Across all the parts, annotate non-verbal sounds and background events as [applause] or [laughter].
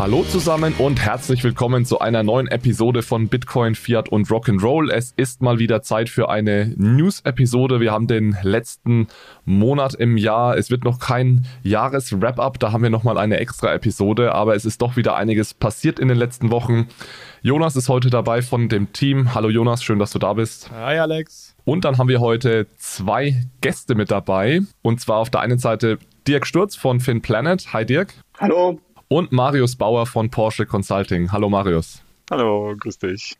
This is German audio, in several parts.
Hallo zusammen und herzlich willkommen zu einer neuen Episode von Bitcoin, Fiat und Rock'n'Roll. Es ist mal wieder Zeit für eine News-Episode. Wir haben den letzten Monat im Jahr. Es wird noch kein Jahres-Wrap-Up, da haben wir nochmal eine extra Episode, aber es ist doch wieder einiges passiert in den letzten Wochen. Jonas ist heute dabei von dem Team. Hallo Jonas, schön, dass du da bist. Hi Alex. Und dann haben wir heute zwei Gäste mit dabei. Und zwar auf der einen Seite Dirk Sturz von FinPlanet. Hi Dirk. Hallo und Marius Bauer von Porsche Consulting. Hallo Marius. Hallo, grüß dich.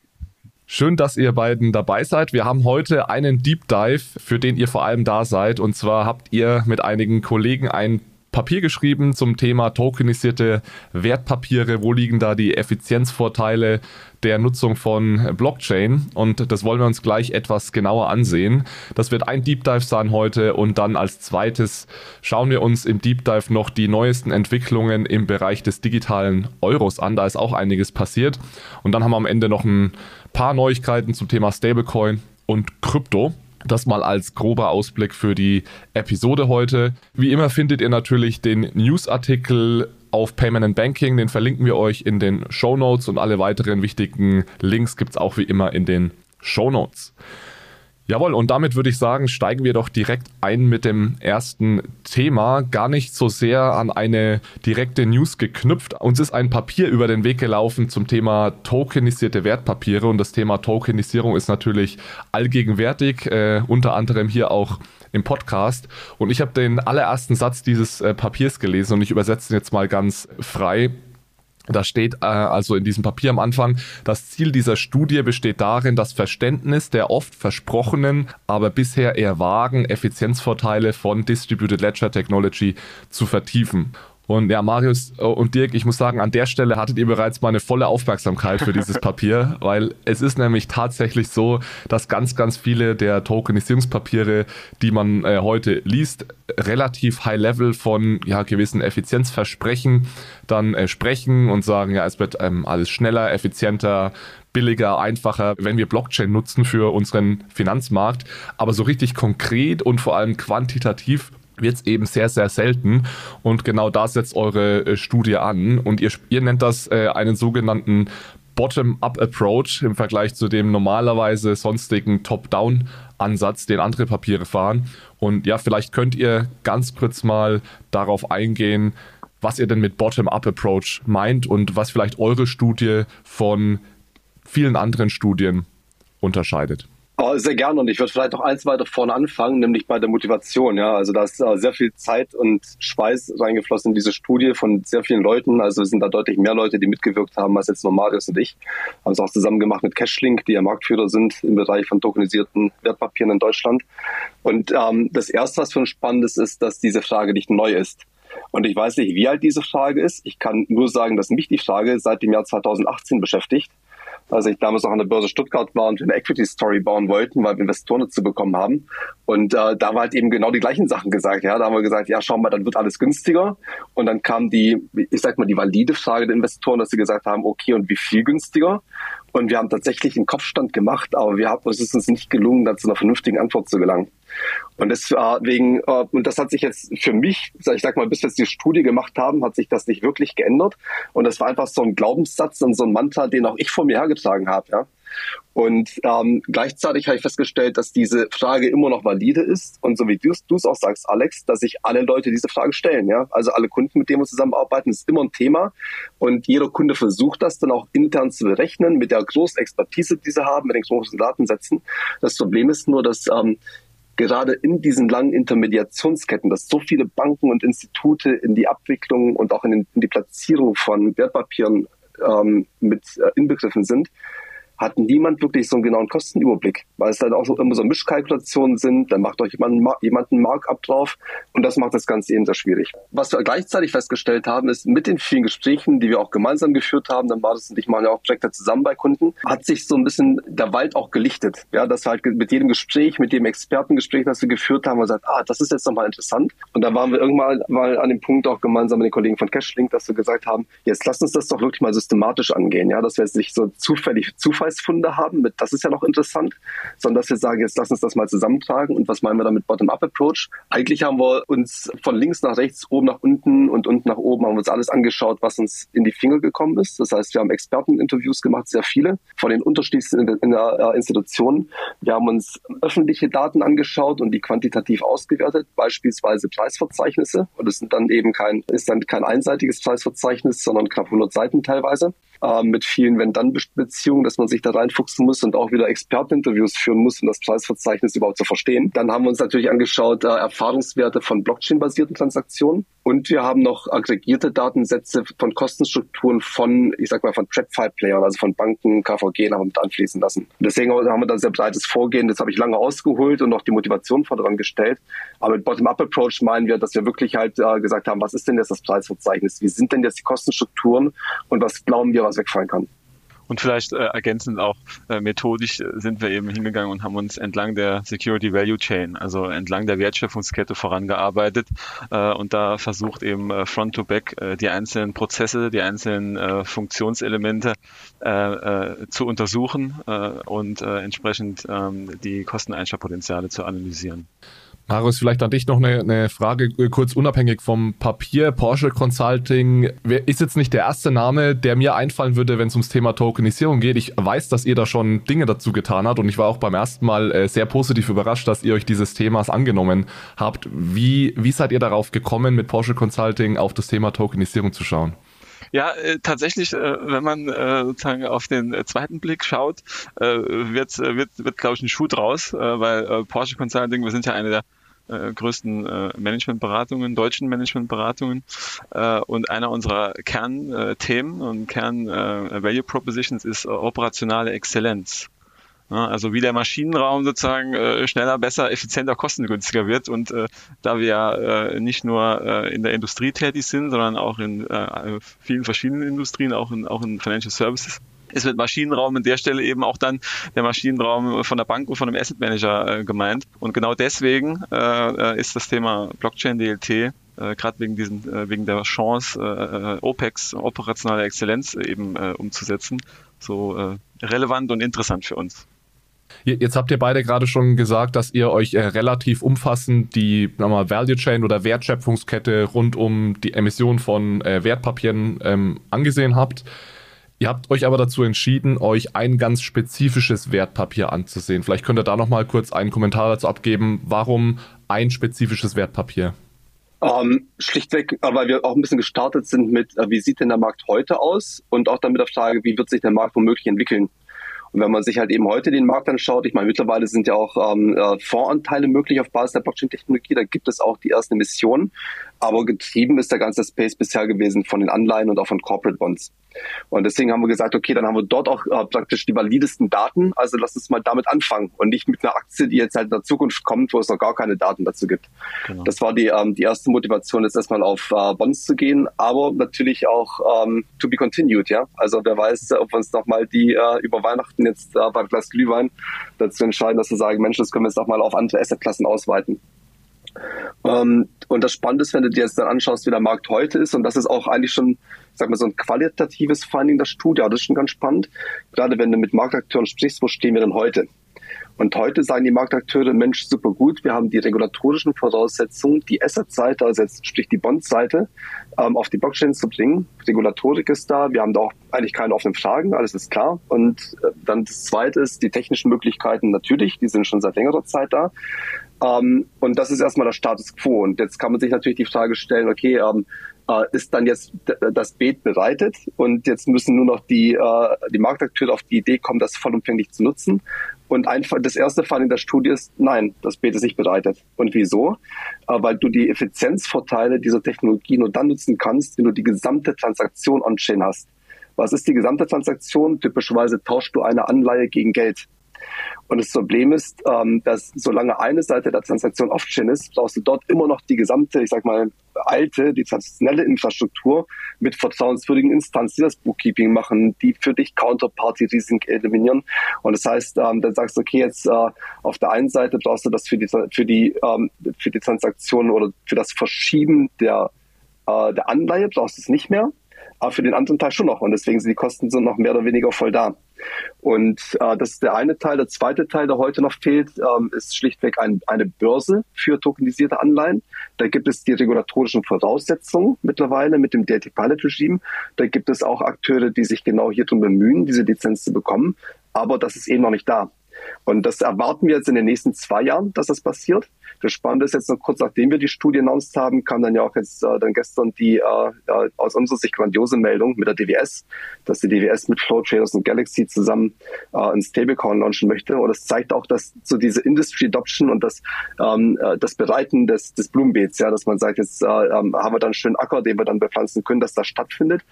Schön, dass ihr beiden dabei seid. Wir haben heute einen Deep Dive, für den ihr vor allem da seid. Und zwar habt ihr mit einigen Kollegen ein Papier geschrieben zum Thema tokenisierte Wertpapiere. Wo liegen da die Effizienzvorteile der Nutzung von Blockchain? Und das wollen wir uns gleich etwas genauer ansehen. Das wird ein Deep Dive sein heute und dann als zweites schauen wir uns im Deep Dive noch die neuesten Entwicklungen im Bereich des digitalen Euros an. Da ist auch einiges passiert. Und dann haben wir am Ende noch ein paar Neuigkeiten zum Thema Stablecoin und Krypto. Das mal als grober Ausblick für die Episode heute. Wie immer findet ihr natürlich den Newsartikel auf Payment and Banking. Den verlinken wir euch in den Show Notes und alle weiteren wichtigen Links gibt es auch wie immer in den Show Notes. Jawohl, und damit würde ich sagen, steigen wir doch direkt ein mit dem ersten Thema. Gar nicht so sehr an eine direkte News geknüpft. Uns ist ein Papier über den Weg gelaufen zum Thema tokenisierte Wertpapiere. Und das Thema Tokenisierung ist natürlich allgegenwärtig, äh, unter anderem hier auch im Podcast. Und ich habe den allerersten Satz dieses äh, Papiers gelesen und ich übersetze ihn jetzt mal ganz frei. Da steht äh, also in diesem Papier am Anfang, das Ziel dieser Studie besteht darin, das Verständnis der oft versprochenen, aber bisher eher vagen Effizienzvorteile von Distributed Ledger Technology zu vertiefen. Und ja, Marius äh, und Dirk, ich muss sagen, an der Stelle hattet ihr bereits mal eine volle Aufmerksamkeit für dieses [laughs] Papier, weil es ist nämlich tatsächlich so, dass ganz, ganz viele der Tokenisierungspapiere, die man äh, heute liest, relativ high level von ja, gewissen Effizienzversprechen dann äh, sprechen und sagen, ja, es wird ähm, alles schneller, effizienter, billiger, einfacher, wenn wir Blockchain nutzen für unseren Finanzmarkt. Aber so richtig konkret und vor allem quantitativ wird es eben sehr, sehr selten. Und genau da setzt eure äh, Studie an. Und ihr, ihr nennt das äh, einen sogenannten Bottom-up-Approach im Vergleich zu dem normalerweise sonstigen Top-down-Ansatz, den andere Papiere fahren. Und ja, vielleicht könnt ihr ganz kurz mal darauf eingehen, was ihr denn mit Bottom-up-Approach meint und was vielleicht eure Studie von vielen anderen Studien unterscheidet. Oh, sehr gerne und ich würde vielleicht auch eins weiter vorne anfangen, nämlich bei der Motivation. Ja, also da ist äh, sehr viel Zeit und Schweiß reingeflossen in diese Studie von sehr vielen Leuten. Also es sind da deutlich mehr Leute, die mitgewirkt haben als jetzt nur Marius und ich. Haben es auch zusammen gemacht mit Cashlink, die ja Marktführer sind im Bereich von tokenisierten Wertpapieren in Deutschland. Und ähm, das erste, was für uns spannend ist, ist, dass diese Frage nicht neu ist. Und ich weiß nicht, wie alt diese Frage ist. Ich kann nur sagen, dass mich die Frage seit dem Jahr 2018 beschäftigt als ich damals auch an der Börse Stuttgart war und eine Equity Story bauen wollten, weil wir Investoren dazu bekommen haben. Und äh, da war halt eben genau die gleichen Sachen gesagt. Ja, da haben wir gesagt, ja, schau mal, dann wird alles günstiger. Und dann kam die, ich sag mal, die valide Frage der Investoren, dass sie gesagt haben, okay, und wie viel günstiger? Und wir haben tatsächlich einen Kopfstand gemacht, aber wir haben, es ist uns nicht gelungen, da zu einer vernünftigen Antwort zu gelangen. Und deswegen, äh, und das hat sich jetzt für mich, ich sag mal, bis wir jetzt die Studie gemacht haben, hat sich das nicht wirklich geändert. Und das war einfach so ein Glaubenssatz und so ein Mantra, den auch ich vor mir hergetragen habe. Ja. Und ähm, gleichzeitig habe ich festgestellt, dass diese Frage immer noch valide ist. Und so wie du es auch sagst, Alex, dass sich alle Leute diese Frage stellen. Ja? Also alle Kunden, mit denen wir zusammenarbeiten, ist immer ein Thema. Und jeder Kunde versucht das dann auch intern zu berechnen mit der großen Expertise, die sie haben, mit den großen Datensätzen. Das Problem ist nur, dass ähm, gerade in diesen langen Intermediationsketten, dass so viele Banken und Institute in die Abwicklung und auch in, den, in die Platzierung von Wertpapieren ähm, mit äh, inbegriffen sind, hat niemand wirklich so einen genauen Kostenüberblick, weil es dann auch so immer so Mischkalkulationen sind, dann macht euch jemand, jemand einen Markup drauf und das macht das Ganze eben sehr schwierig. Was wir gleichzeitig festgestellt haben, ist mit den vielen Gesprächen, die wir auch gemeinsam geführt haben, dann war das ich ja auch Projekte zusammen bei Kunden, hat sich so ein bisschen der Wald auch gelichtet. Ja, dass halt mit jedem Gespräch, mit dem Expertengespräch, das wir geführt haben, wir gesagt, ah, das ist jetzt nochmal interessant. Und da waren wir irgendwann mal an dem Punkt auch gemeinsam mit den Kollegen von Cashlink, dass wir gesagt haben, jetzt lass uns das doch wirklich mal systematisch angehen, ja, dass wir jetzt nicht so zufällig Zufall Nachweisfunde haben, mit das ist ja noch interessant, sondern dass wir sagen, jetzt lass uns das mal zusammentragen und was meinen wir damit Bottom-up-Approach? Eigentlich haben wir uns von links nach rechts, oben nach unten und unten nach oben haben wir uns alles angeschaut, was uns in die Finger gekommen ist. Das heißt, wir haben Experteninterviews gemacht, sehr viele, von den unterschiedlichsten in der äh, Institutionen. Wir haben uns öffentliche Daten angeschaut und die quantitativ ausgewertet, beispielsweise Preisverzeichnisse. Und es sind dann eben kein, ist dann kein einseitiges Preisverzeichnis, sondern knapp 100 Seiten teilweise äh, mit vielen Wenn-Dann-Beziehungen, dass man sich da reinfuchsen muss und auch wieder Experteninterviews führen muss, um das Preisverzeichnis überhaupt zu verstehen. Dann haben wir uns natürlich angeschaut, äh, Erfahrungswerte von Blockchain-basierten Transaktionen. Und wir haben noch aggregierte Datensätze von Kostenstrukturen von, ich sag mal, von TradFi-Playern, also von Banken, KVG, haben wir mit anfließen lassen. deswegen haben wir da sehr breites Vorgehen. Das habe ich lange ausgeholt und noch die Motivation voran gestellt. Aber mit Bottom-up-Approach meinen wir, dass wir wirklich halt äh, gesagt haben, was ist denn jetzt das Preisverzeichnis? Wie sind denn jetzt die Kostenstrukturen? Und was glauben wir, was wegfallen kann? Und vielleicht äh, ergänzend auch äh, methodisch sind wir eben hingegangen und haben uns entlang der Security Value Chain, also entlang der Wertschöpfungskette vorangearbeitet äh, und da versucht eben äh, Front to Back äh, die einzelnen Prozesse, die einzelnen äh, Funktionselemente äh, äh, zu untersuchen äh, und äh, entsprechend ähm, die Kosteneinsparpotenziale zu analysieren. Marius, vielleicht an dich noch eine, eine, Frage, äh, kurz unabhängig vom Papier. Porsche Consulting ist jetzt nicht der erste Name, der mir einfallen würde, wenn es ums Thema Tokenisierung geht. Ich weiß, dass ihr da schon Dinge dazu getan habt und ich war auch beim ersten Mal äh, sehr positiv überrascht, dass ihr euch dieses Themas angenommen habt. Wie, wie seid ihr darauf gekommen, mit Porsche Consulting auf das Thema Tokenisierung zu schauen? Ja, äh, tatsächlich, wenn man sozusagen auf den zweiten Blick schaut, wird, wird, wird glaube ich, ein Schuh draus, weil Porsche Consulting, wir sind ja eine der äh, größten äh, Managementberatungen, deutschen Managementberatungen. Äh, und einer unserer Kernthemen und Kern-Value Propositions ist operationale Exzellenz. Ja, also wie der Maschinenraum sozusagen äh, schneller, besser, effizienter, kostengünstiger wird. Und äh, da wir ja äh, nicht nur äh, in der Industrie tätig sind, sondern auch in äh, vielen verschiedenen Industrien, auch in, auch in Financial Services, ist mit Maschinenraum an der Stelle eben auch dann der Maschinenraum von der Bank und von einem Asset Manager äh, gemeint. Und genau deswegen äh, ist das Thema Blockchain DLT äh, gerade wegen diesen, äh, wegen der Chance, äh, OPEX, operationale Exzellenz eben äh, umzusetzen, so äh, relevant und interessant für uns. Jetzt habt ihr beide gerade schon gesagt, dass ihr euch äh, relativ umfassend die mal, Value Chain oder Wertschöpfungskette rund um die Emission von äh, Wertpapieren ähm, angesehen habt. Ihr habt euch aber dazu entschieden, euch ein ganz spezifisches Wertpapier anzusehen. Vielleicht könnt ihr da nochmal kurz einen Kommentar dazu abgeben. Warum ein spezifisches Wertpapier? Ähm, schlichtweg, weil wir auch ein bisschen gestartet sind mit, äh, wie sieht denn der Markt heute aus? Und auch dann mit der Frage, wie wird sich der Markt womöglich entwickeln? Und wenn man sich halt eben heute den Markt anschaut, ich meine, mittlerweile sind ja auch ähm, äh, Fondsanteile möglich auf Basis der Blockchain-Technologie, da gibt es auch die ersten Emissionen. Aber getrieben ist der ganze Space bisher gewesen von den Anleihen und auch von Corporate Bonds. Und deswegen haben wir gesagt, okay, dann haben wir dort auch äh, praktisch die validesten Daten. Also lass uns mal damit anfangen und nicht mit einer Aktie, die jetzt halt in der Zukunft kommt, wo es noch gar keine Daten dazu gibt. Genau. Das war die, ähm, die erste Motivation, jetzt erstmal auf äh, Bonds zu gehen, aber natürlich auch ähm, to be continued, ja. Also wer weiß, ob wir uns nochmal die äh, über Weihnachten jetzt äh, beim Glas Glühwein dazu entscheiden, dass wir sagen, Mensch, das können wir jetzt nochmal auf andere Assetklassen ausweiten. Ähm, und das Spannende ist, wenn du dir jetzt dann anschaust, wie der Markt heute ist, und das ist auch eigentlich schon, sag mal, so ein qualitatives Finding der Studie, das ist schon ganz spannend. Gerade wenn du mit Marktakteuren sprichst, wo stehen wir denn heute? Und heute sagen die Marktakteure, Mensch, super gut, wir haben die regulatorischen Voraussetzungen, die Asset-Seite, also jetzt sprich die Bond-Seite, ähm, auf die Blockchain zu bringen. Regulatorik ist da, wir haben da auch eigentlich keine offenen Fragen, alles ist klar. Und äh, dann das Zweite ist, die technischen Möglichkeiten natürlich, die sind schon seit längerer Zeit da. Ähm, und das ist erstmal der Status quo. Und jetzt kann man sich natürlich die Frage stellen, okay, ähm, äh, ist dann jetzt das Beet bereitet und jetzt müssen nur noch die, äh, die Marktakteure auf die Idee kommen, das vollumfänglich zu nutzen. Und einfach das erste Fall in der Studie ist, nein, das Beet ist nicht bereitet. Und wieso? Äh, weil du die Effizienzvorteile dieser Technologie nur dann nutzen kannst, wenn du die gesamte Transaktion on-chain hast. Was ist die gesamte Transaktion? Typischerweise tauschst du eine Anleihe gegen Geld. Und das Problem ist, ähm, dass solange eine Seite der Transaktion off-chain ist, brauchst du dort immer noch die gesamte, ich sag mal, alte, die traditionelle Infrastruktur mit vertrauenswürdigen Instanzen, die das Bookkeeping machen, die für dich Counterparty-Risiken eliminieren. Und das heißt, ähm, dann sagst du, okay, jetzt äh, auf der einen Seite brauchst du das für die, für die, ähm, für die Transaktion oder für das Verschieben der, äh, der Anleihe brauchst du es nicht mehr aber für den anderen Teil schon noch. Und deswegen sind die Kosten so noch mehr oder weniger voll da. Und äh, das ist der eine Teil. Der zweite Teil, der heute noch fehlt, ähm, ist schlichtweg ein, eine Börse für tokenisierte Anleihen. Da gibt es die regulatorischen Voraussetzungen mittlerweile mit dem Data Pilot Regime. Da gibt es auch Akteure, die sich genau hier drum bemühen, diese Lizenz zu bekommen. Aber das ist eben noch nicht da. Und das erwarten wir jetzt in den nächsten zwei Jahren, dass das passiert. Das Spannende ist jetzt noch kurz nachdem wir die Studie announced haben, kam dann ja auch jetzt äh, dann gestern die äh, aus unserer Sicht grandiose Meldung mit der DWS, dass die DWS mit Flow Traders und Galaxy zusammen äh, ein Stablecoin launchen möchte. Und das zeigt auch, dass so diese Industry Adoption und das, ähm, äh, das Bereiten des, des Blumenbeets, ja, dass man sagt, jetzt äh, ähm, haben wir dann einen schönen Acker, den wir dann bepflanzen können, dass das stattfindet.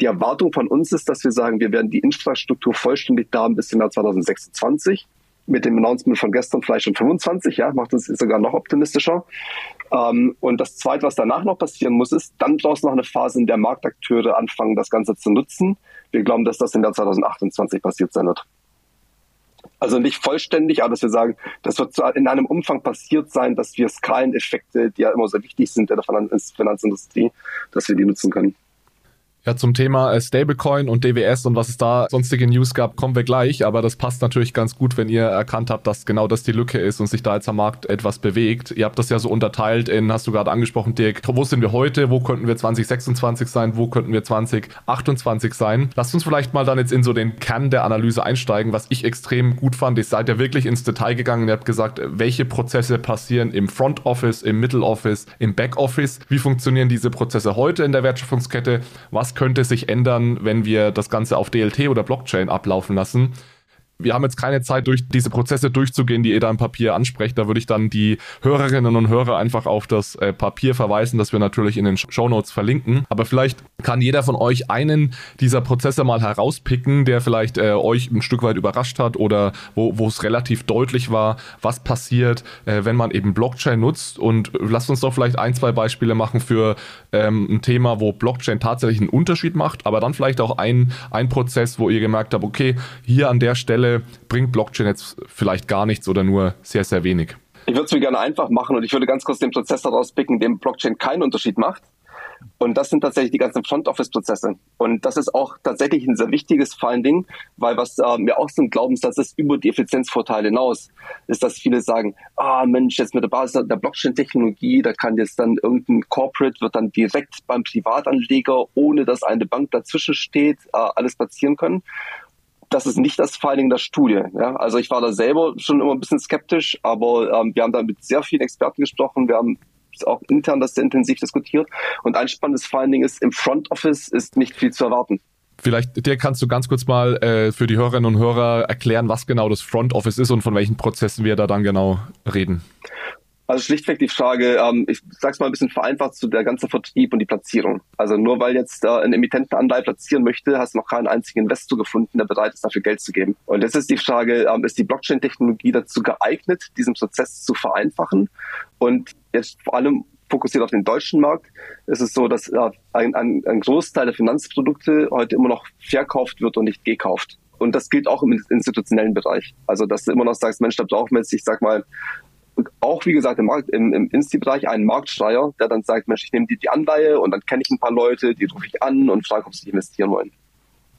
Die Erwartung von uns ist, dass wir sagen, wir werden die Infrastruktur vollständig da bis zum Jahr 2026 mit dem Announcement von gestern vielleicht schon 25, ja, macht uns sogar noch optimistischer. Ähm, und das Zweite, was danach noch passieren muss, ist, dann du noch eine Phase, in der Marktakteure anfangen, das Ganze zu nutzen. Wir glauben, dass das im Jahr 2028 passiert sein wird. Also nicht vollständig, aber dass wir sagen, das wird in einem Umfang passiert sein, dass wir Skaleneffekte, die ja immer sehr wichtig sind in der Finanzindustrie, dass wir die nutzen können. Ja, zum Thema äh, Stablecoin und DWS und was es da sonstige News gab, kommen wir gleich. Aber das passt natürlich ganz gut, wenn ihr erkannt habt, dass genau das die Lücke ist und sich da jetzt am Markt etwas bewegt. Ihr habt das ja so unterteilt in, hast du gerade angesprochen, Dirk, wo sind wir heute, wo könnten wir 2026 sein, wo könnten wir 2028 sein. Lasst uns vielleicht mal dann jetzt in so den Kern der Analyse einsteigen, was ich extrem gut fand. Ihr seid ja wirklich ins Detail gegangen. Ihr habt gesagt, welche Prozesse passieren im Front Office, im Middle Office, im Back Office. Wie funktionieren diese Prozesse heute in der Wertschöpfungskette? Was könnte sich ändern, wenn wir das Ganze auf DLT oder Blockchain ablaufen lassen wir haben jetzt keine Zeit, durch diese Prozesse durchzugehen, die ihr da im Papier ansprecht. Da würde ich dann die Hörerinnen und Hörer einfach auf das äh, Papier verweisen, das wir natürlich in den Show Notes verlinken. Aber vielleicht kann jeder von euch einen dieser Prozesse mal herauspicken, der vielleicht äh, euch ein Stück weit überrascht hat oder wo, es relativ deutlich war, was passiert, äh, wenn man eben Blockchain nutzt. Und lasst uns doch vielleicht ein, zwei Beispiele machen für ähm, ein Thema, wo Blockchain tatsächlich einen Unterschied macht, aber dann vielleicht auch ein, ein Prozess, wo ihr gemerkt habt, okay, hier an der Stelle Stelle bringt Blockchain jetzt vielleicht gar nichts oder nur sehr, sehr wenig? Ich würde es mir gerne einfach machen und ich würde ganz kurz den Prozess daraus picken, dem Blockchain keinen Unterschied macht. Und das sind tatsächlich die ganzen Front-Office-Prozesse. Und das ist auch tatsächlich ein sehr wichtiges Finding, weil was äh, mir auch so ein Glaubenssatz ist über die Effizienzvorteile hinaus, ist, dass viele sagen, ah Mensch, jetzt mit der Basis der Blockchain-Technologie, da kann jetzt dann irgendein Corporate, wird dann direkt beim Privatanleger, ohne dass eine Bank dazwischen steht, äh, alles platzieren können das ist nicht das Finding der Studie. Ja? Also ich war da selber schon immer ein bisschen skeptisch, aber ähm, wir haben da mit sehr vielen Experten gesprochen. Wir haben auch intern das sehr intensiv diskutiert. Und ein spannendes Finding ist, im Front Office ist nicht viel zu erwarten. Vielleicht, dir kannst du ganz kurz mal äh, für die Hörerinnen und Hörer erklären, was genau das Front Office ist und von welchen Prozessen wir da dann genau reden. Also schlichtweg die Frage, ähm, ich sag's mal ein bisschen vereinfacht zu der ganze Vertrieb und die Platzierung. Also nur weil jetzt äh, ein Emittentenanleihe platzieren möchte, hast du noch keinen einzigen Investor gefunden, der bereit ist, dafür Geld zu geben. Und jetzt ist die Frage, ähm, ist die Blockchain-Technologie dazu geeignet, diesen Prozess zu vereinfachen? Und jetzt vor allem fokussiert auf den deutschen Markt, ist es so, dass äh, ein, ein, ein Großteil der Finanzprodukte heute immer noch verkauft wird und nicht gekauft. Und das gilt auch im institutionellen Bereich. Also, dass du immer noch sagst, Mensch, da brauchen wir jetzt, ich sag mal, auch wie gesagt im, Markt, im, im Insti-Bereich einen Marktschreier, der dann sagt, Mensch, ich nehme die, die Anleihe und dann kenne ich ein paar Leute, die rufe ich an und frage, ob sie investieren wollen.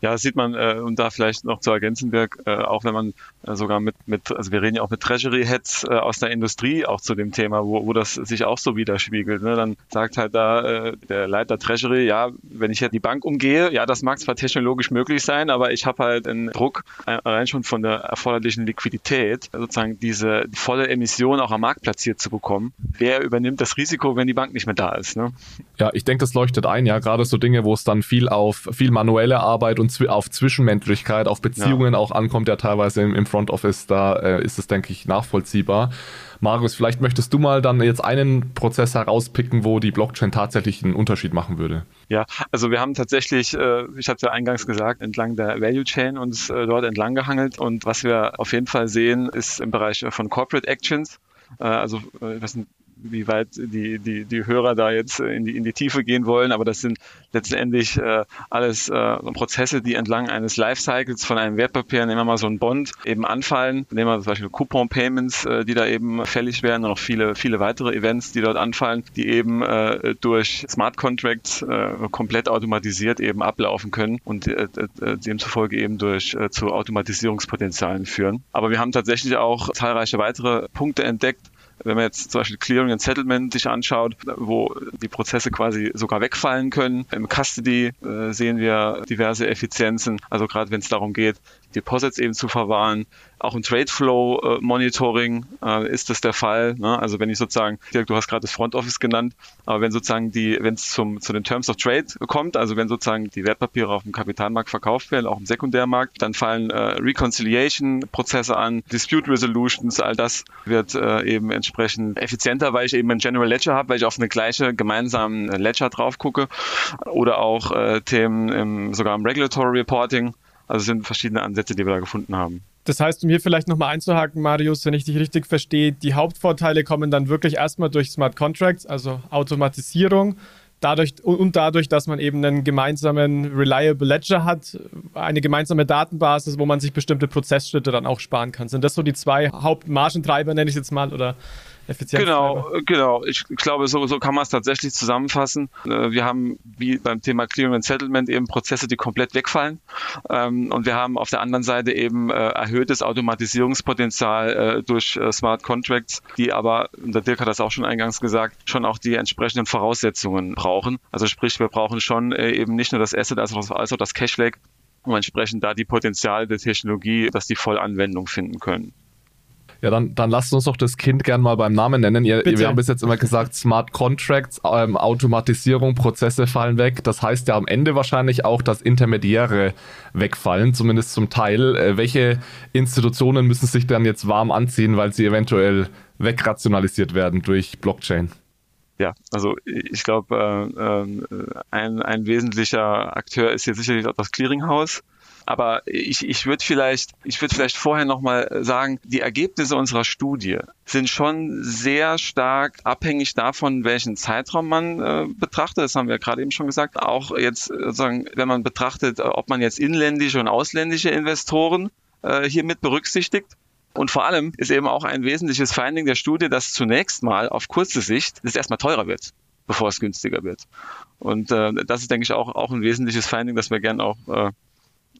Ja, das sieht man, äh, und da vielleicht noch zu ergänzen, Dirk, äh, auch wenn man äh, sogar mit, mit, also wir reden ja auch mit Treasury-Heads äh, aus der Industrie auch zu dem Thema, wo, wo das sich auch so widerspiegelt. Ne? Dann sagt halt da äh, der Leiter Treasury, ja, wenn ich jetzt die Bank umgehe, ja, das mag zwar technologisch möglich sein, aber ich habe halt einen Druck, allein schon von der erforderlichen Liquidität, sozusagen diese die volle Emission auch am Markt platziert zu bekommen. Wer übernimmt das Risiko, wenn die Bank nicht mehr da ist? Ne? Ja, ich denke, das leuchtet ein, ja, gerade so Dinge, wo es dann viel auf viel manuelle Arbeit und und auf Zwischenmenschlichkeit, auf Beziehungen ja. auch ankommt, ja teilweise im, im Front Office, da äh, ist es, denke ich, nachvollziehbar. Marius, vielleicht möchtest du mal dann jetzt einen Prozess herauspicken, wo die Blockchain tatsächlich einen Unterschied machen würde. Ja, also wir haben tatsächlich, äh, ich habe es ja eingangs gesagt, entlang der Value Chain uns äh, dort entlang gehangelt und was wir auf jeden Fall sehen, ist im Bereich von Corporate Actions, äh, also was sind wie weit die, die, die Hörer da jetzt in die, in die Tiefe gehen wollen, aber das sind letztendlich äh, alles äh, Prozesse, die entlang eines Lifecycles von einem Wertpapier, nehmen wir mal so ein Bond, eben anfallen. Nehmen wir zum Beispiel Coupon-Payments, äh, die da eben fällig werden und noch viele, viele weitere Events, die dort anfallen, die eben äh, durch Smart Contracts äh, komplett automatisiert eben ablaufen können und äh, äh, demzufolge eben durch äh, zu Automatisierungspotenzialen führen. Aber wir haben tatsächlich auch zahlreiche weitere Punkte entdeckt, wenn man jetzt zum Beispiel Clearing and Settlement sich anschaut, wo die Prozesse quasi sogar wegfallen können. Im Custody äh, sehen wir diverse Effizienzen. Also gerade wenn es darum geht, Deposits eben zu verwahren. Auch im Trade Flow äh, Monitoring äh, ist das der Fall. Ne? Also wenn ich sozusagen, Dirk, du hast gerade das Front Office genannt, aber wenn sozusagen die, wenn es zum zu den Terms of Trade kommt, also wenn sozusagen die Wertpapiere auf dem Kapitalmarkt verkauft werden, auch im Sekundärmarkt, dann fallen äh, Reconciliation-Prozesse an, Dispute Resolutions, all das wird äh, eben entsprechend effizienter, weil ich eben ein General Ledger habe, weil ich auf eine gleiche gemeinsamen Ledger drauf gucke oder auch äh, Themen im, sogar im Regulatory Reporting also es sind verschiedene Ansätze, die wir da gefunden haben. Das heißt, um hier vielleicht nochmal einzuhaken, Marius, wenn ich dich richtig verstehe, die Hauptvorteile kommen dann wirklich erstmal durch Smart Contracts, also Automatisierung, dadurch und dadurch, dass man eben einen gemeinsamen Reliable Ledger hat, eine gemeinsame Datenbasis, wo man sich bestimmte Prozessschritte dann auch sparen kann. Sind das so die zwei Hauptmargentreiber, nenne ich es jetzt mal, oder Effizienz. Genau, genau. Ich glaube, so, so kann man es tatsächlich zusammenfassen. Äh, wir haben, wie beim Thema Clearing and Settlement, eben Prozesse, die komplett wegfallen. Ähm, und wir haben auf der anderen Seite eben äh, erhöhtes Automatisierungspotenzial äh, durch Smart Contracts, die aber, und der Dirk hat das auch schon eingangs gesagt, schon auch die entsprechenden Voraussetzungen brauchen. Also sprich, wir brauchen schon eben nicht nur das Asset als auch, das Cash-Leg, um entsprechend da die Potenziale der Technologie, dass die voll Anwendung finden können. Ja, dann, dann lasst uns doch das Kind gern mal beim Namen nennen. Ihr, wir haben bis jetzt immer gesagt, Smart Contracts, ähm, Automatisierung, Prozesse fallen weg. Das heißt ja am Ende wahrscheinlich auch, dass Intermediäre wegfallen, zumindest zum Teil. Äh, welche Institutionen müssen sich dann jetzt warm anziehen, weil sie eventuell wegrationalisiert werden durch Blockchain? Ja, also ich glaube, äh, äh, ein, ein wesentlicher Akteur ist hier sicherlich auch das Clearinghouse. Aber ich, ich würde vielleicht, ich würde vielleicht vorher nochmal sagen, die Ergebnisse unserer Studie sind schon sehr stark abhängig davon, welchen Zeitraum man äh, betrachtet. Das haben wir gerade eben schon gesagt. Auch jetzt sozusagen, wenn man betrachtet, ob man jetzt inländische und ausländische Investoren äh, hier mit berücksichtigt. Und vor allem ist eben auch ein wesentliches Finding der Studie, dass zunächst mal auf kurze Sicht es erstmal teurer wird, bevor es günstiger wird. Und äh, das ist, denke ich, auch, auch ein wesentliches Finding, das wir gerne auch äh,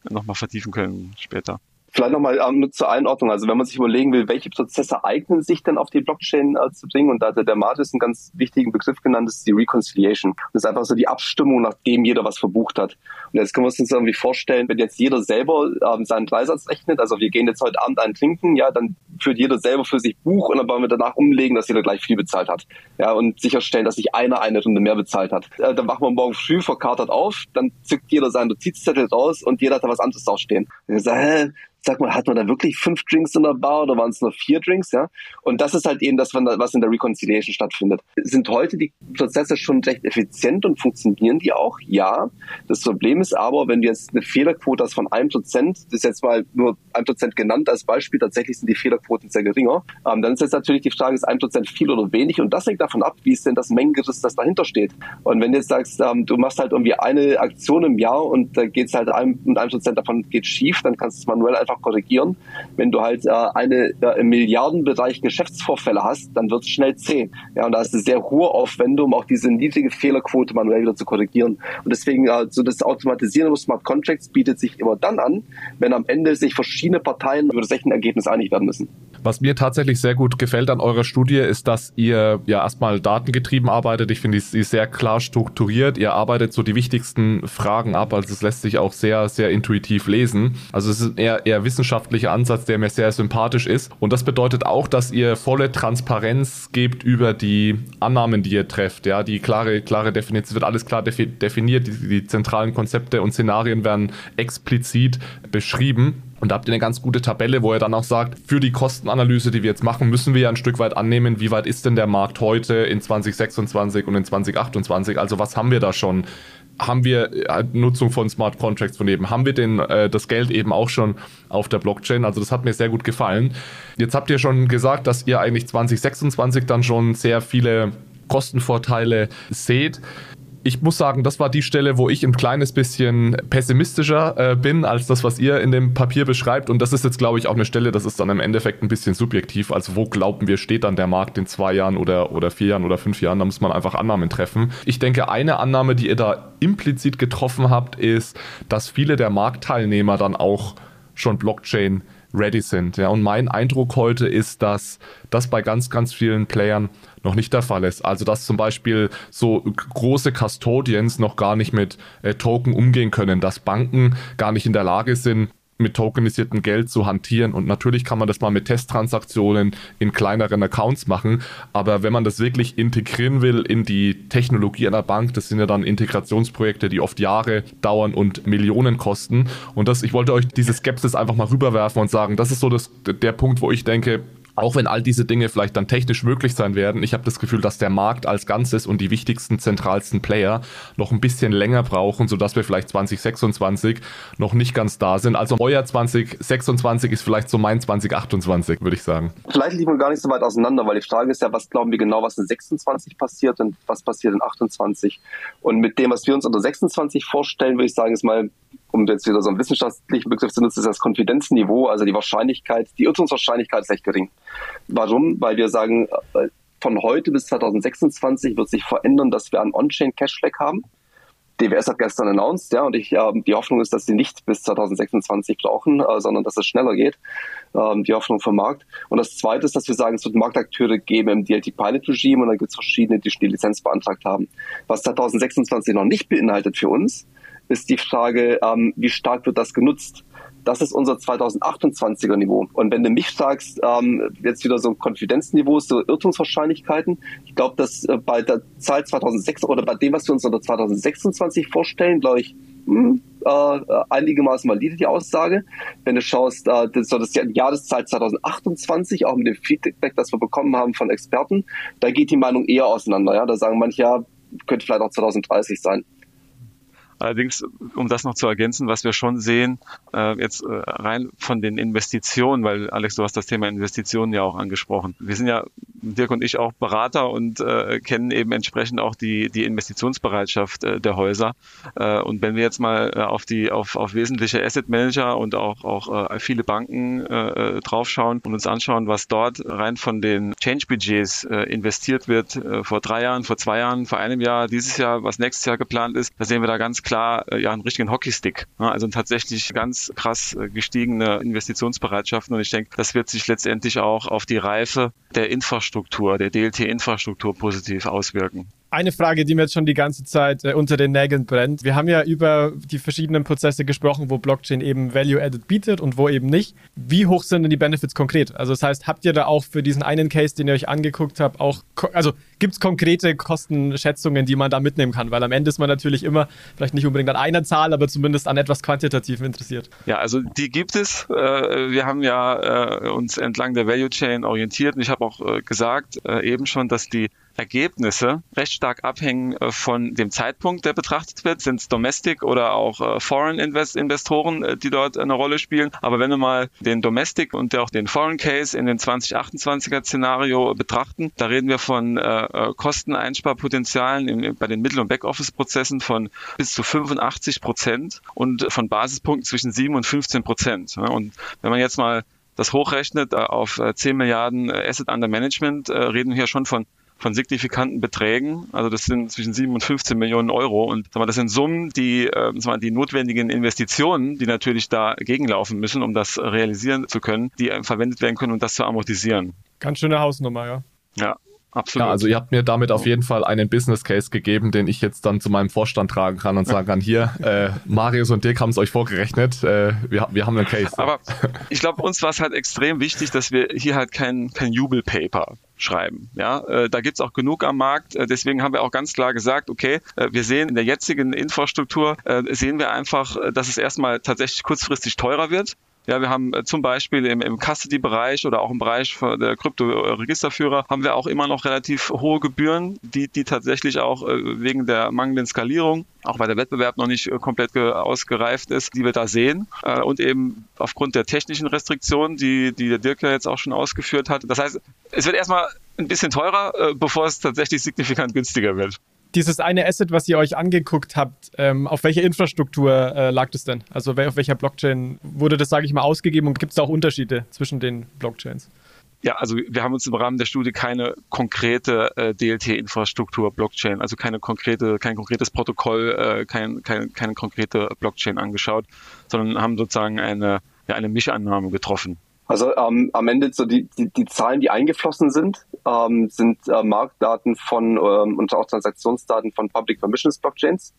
nochmal vertiefen können später. Vielleicht nochmal ähm, zur Einordnung. Also wenn man sich überlegen will, welche Prozesse eignen sich denn auf die Blockchain äh, zu bringen, und da hat der Matis einen ganz wichtigen Begriff genannt, das ist die Reconciliation. Das ist einfach so die Abstimmung, nachdem jeder was verbucht hat. Und jetzt können wir uns das irgendwie vorstellen, wenn jetzt jeder selber ähm, seinen Dreisatz rechnet, also wir gehen jetzt heute Abend einen trinken, ja, dann führt jeder selber für sich Buch und dann wollen wir danach umlegen, dass jeder gleich viel bezahlt hat. Ja, und sicherstellen, dass sich einer eine Runde mehr bezahlt hat. Äh, dann machen wir morgen früh verkatert auf, dann zückt jeder seinen Notizzettel raus und jeder hat da was anderes draufstehen. Und wir sagen, hä, sag mal, hat man da wirklich fünf Drinks in der Bar oder waren es nur vier Drinks, ja? Und das ist halt eben das, was in der Reconciliation stattfindet. Sind heute die Prozesse schon recht effizient und funktionieren die auch? Ja. Das Problem ist aber, wenn du jetzt eine Fehlerquote hast von einem Prozent, das ist jetzt mal nur ein Prozent genannt als Beispiel, tatsächlich sind die Fehlerquoten sehr geringer, ähm, dann ist jetzt natürlich die Frage, ist ein Prozent viel oder wenig? Und das hängt davon ab, wie ist denn das Mengengerüst, das dahinter steht. Und wenn du jetzt sagst, ähm, du machst halt irgendwie eine Aktion im Jahr und da geht es halt ein, und ein Prozent davon geht schief, dann kannst du es manuell einfach korrigieren. Wenn du halt äh, eine äh, im Milliardenbereich Geschäftsvorfälle hast, dann wird es schnell zäh. Ja, und da ist eine sehr hohe Aufwendung, auch diese niedrige Fehlerquote manuell wieder zu korrigieren. Und deswegen, äh, so das Automatisieren über Smart Contracts bietet sich immer dann an, wenn am Ende sich verschiedene Parteien über das Ergebnis einig werden müssen. Was mir tatsächlich sehr gut gefällt an eurer Studie ist, dass ihr ja erstmal datengetrieben arbeitet. Ich finde, sie ist sehr klar strukturiert. Ihr arbeitet so die wichtigsten Fragen ab. Also es lässt sich auch sehr, sehr intuitiv lesen. Also es ist eher, eher wissenschaftlicher Ansatz, der mir sehr sympathisch ist. Und das bedeutet auch, dass ihr volle Transparenz gebt über die Annahmen, die ihr trefft. Ja, die klare, klare Definition, wird alles klar definiert. Die, die zentralen Konzepte und Szenarien werden explizit beschrieben. Und da habt ihr eine ganz gute Tabelle, wo er dann auch sagt, für die Kostenanalyse, die wir jetzt machen, müssen wir ja ein Stück weit annehmen, wie weit ist denn der Markt heute in 2026 und in 2028? Also was haben wir da schon? Haben wir äh, Nutzung von Smart Contracts von eben? Haben wir den, äh, das Geld eben auch schon auf der Blockchain? Also das hat mir sehr gut gefallen. Jetzt habt ihr schon gesagt, dass ihr eigentlich 2026 dann schon sehr viele Kostenvorteile seht ich muss sagen, das war die Stelle, wo ich ein kleines bisschen pessimistischer äh, bin als das, was ihr in dem Papier beschreibt. Und das ist jetzt, glaube ich, auch eine Stelle, das ist dann im Endeffekt ein bisschen subjektiv. Also wo glauben wir, steht dann der Markt in zwei Jahren oder, oder vier Jahren oder fünf Jahren? Da muss man einfach Annahmen treffen. Ich denke, eine Annahme, die ihr da implizit getroffen habt, ist, dass viele der Marktteilnehmer dann auch schon Blockchain ready sind. Ja, und mein Eindruck heute ist, dass das bei ganz, ganz vielen Playern noch nicht der Fall ist. Also dass zum Beispiel so große Custodians noch gar nicht mit äh, Token umgehen können, dass Banken gar nicht in der Lage sind, mit tokenisiertem Geld zu hantieren. Und natürlich kann man das mal mit Testtransaktionen in kleineren Accounts machen. Aber wenn man das wirklich integrieren will in die Technologie einer Bank, das sind ja dann Integrationsprojekte, die oft Jahre dauern und Millionen kosten. Und das, ich wollte euch diese Skepsis einfach mal rüberwerfen und sagen, das ist so das, der Punkt, wo ich denke, auch wenn all diese Dinge vielleicht dann technisch möglich sein werden, ich habe das Gefühl, dass der Markt als Ganzes und die wichtigsten, zentralsten Player noch ein bisschen länger brauchen, sodass wir vielleicht 2026 noch nicht ganz da sind. Also euer 2026 ist vielleicht so mein 2028, würde ich sagen. Vielleicht liegen wir gar nicht so weit auseinander, weil die Frage ist ja, was glauben wir genau, was in 26 passiert und was passiert in 28. Und mit dem, was wir uns unter 26 vorstellen, würde ich sagen, ist mal um jetzt wieder so einen wissenschaftlichen Begriff zu nutzen, ist das Konfidenzniveau, also die Wahrscheinlichkeit, die Irrtumswahrscheinlichkeit ist recht gering. Warum? Weil wir sagen, äh, von heute bis 2026 wird sich verändern, dass wir einen On-Chain Cashflag haben. DWS hat gestern announced, ja, und ich, äh, die Hoffnung ist, dass sie nicht bis 2026 brauchen, äh, sondern dass es schneller geht. Ähm, die Hoffnung vom Markt. Und das zweite ist, dass wir sagen, es wird Marktakteure geben im DLT Pilot Regime und dann gibt es verschiedene, die schon die Lizenz beantragt haben. Was 2026 noch nicht beinhaltet für uns, ist die Frage, ähm, wie stark wird das genutzt? Das ist unser 2028er Niveau. Und wenn du mich fragst, ähm, jetzt wieder so Konfidenzniveau, so Irrtumswahrscheinlichkeiten, ich glaube, dass äh, bei der Zahl 2006 oder bei dem, was wir uns unter 2026 vorstellen, glaube ich, hm, äh, einigermaßen valide die Aussage. Wenn du schaust, äh, das, das Jahreszahl 2028, auch mit dem Feedback, das wir bekommen haben von Experten, da geht die Meinung eher auseinander. Ja? Da sagen manche, ja, könnte vielleicht auch 2030 sein. Allerdings, um das noch zu ergänzen, was wir schon sehen, äh, jetzt äh, rein von den Investitionen, weil Alex, du hast das Thema Investitionen ja auch angesprochen. Wir sind ja, Dirk und ich, auch Berater und äh, kennen eben entsprechend auch die, die Investitionsbereitschaft äh, der Häuser. Äh, und wenn wir jetzt mal äh, auf die, auf, auf wesentliche Asset Manager und auch, auch äh, viele Banken äh, draufschauen und uns anschauen, was dort rein von den Change-Budgets äh, investiert wird, äh, vor drei Jahren, vor zwei Jahren, vor einem Jahr, dieses Jahr, was nächstes Jahr geplant ist, da sehen wir da ganz klar äh, ja einen richtigen Hockeystick. Also tatsächlich ganz krass äh, gestiegene Investitionsbereitschaften und ich denke, das wird sich letztendlich auch auf die Reife der Infrastruktur, der DLT-Infrastruktur positiv auswirken. Eine Frage, die mir jetzt schon die ganze Zeit äh, unter den Nägeln brennt. Wir haben ja über die verschiedenen Prozesse gesprochen, wo Blockchain eben Value Added bietet und wo eben nicht. Wie hoch sind denn die Benefits konkret? Also das heißt, habt ihr da auch für diesen einen Case, den ihr euch angeguckt habt, auch, also gibt es konkrete Kostenschätzungen, die man da mitnehmen kann? Weil am Ende ist man natürlich immer, vielleicht nicht unbedingt an einer Zahl, aber zumindest an etwas Quantitativen interessiert. Ja, also die gibt es. Äh, wir haben ja äh, uns entlang der Value Chain orientiert und ich habe auch gesagt eben schon, dass die Ergebnisse recht stark abhängen äh, von dem Zeitpunkt, der betrachtet wird. Sind es Domestic oder auch äh, Foreign Invest Investoren, äh, die dort eine Rolle spielen. Aber wenn wir mal den Domestic und auch den Foreign Case in den 2028er Szenario betrachten, da reden wir von äh, Kosteneinsparpotenzialen im, bei den Mittel- und Backoffice-Prozessen von bis zu 85 Prozent und von Basispunkten zwischen 7 und 15 Prozent. Und wenn man jetzt mal das hochrechnet auf 10 Milliarden Asset Under Management, reden wir hier schon von von signifikanten Beträgen. Also das sind zwischen 7 und 15 Millionen Euro. Und das sind Summen, die, äh, die notwendigen Investitionen, die natürlich da gegenlaufen müssen, um das realisieren zu können, die äh, verwendet werden können, um das zu amortisieren. Ganz schöne Hausnummer, ja. Ja, Absolut. Ja, also ihr habt mir damit auf jeden Fall einen Business Case gegeben, den ich jetzt dann zu meinem Vorstand tragen kann und sagen kann, hier, äh, Marius und Dirk haben es euch vorgerechnet, äh, wir, wir haben einen Case. Aber ich glaube, uns war es halt extrem wichtig, dass wir hier halt kein, kein Jubelpaper schreiben. Ja, äh, da gibt's auch genug am Markt. Äh, deswegen haben wir auch ganz klar gesagt, okay, äh, wir sehen in der jetzigen Infrastruktur, äh, sehen wir einfach, äh, dass es erstmal tatsächlich kurzfristig teurer wird Ja, wir haben äh, zum Beispiel im, im Custody-Bereich oder auch im Bereich der Krypto-Registerführer haben wir auch immer noch relativ hohe Gebühren, die, die tatsächlich auch äh, wegen der mangelnden Skalierung, auch weil der Wettbewerb noch nicht äh, komplett ausgereift ist, die wir da sehen. Und eben aufgrund der technischen Restriktionen, die, die der Dirk ja jetzt auch schon ausgeführt hat. Das heißt, es wird erstmal ein bisschen teurer, bevor es tatsächlich signifikant günstiger wird dieses eine Asset, was ihr euch angeguckt habt, ähm, auf welcher Infrastruktur äh, lag das denn? Also auf welcher Blockchain wurde das, sage ich mal, ausgegeben und gibt es da auch Unterschiede zwischen den Blockchains? Ja, also wir haben uns im Rahmen der Studie keine konkrete äh, DLT-Infrastruktur Blockchain, also keine konkrete, kein konkretes Protokoll, äh, kein, kein, keine konkrete Blockchain angeschaut, sondern haben sozusagen eine, ja, eine Mischannahme getroffen. Also ähm, am Ende so die, die, die Zahlen, die eingeflossen sind, ähm, sind äh, Marktdaten von ähm, und auch Transaktionsdaten von Public Permissions Blockchains.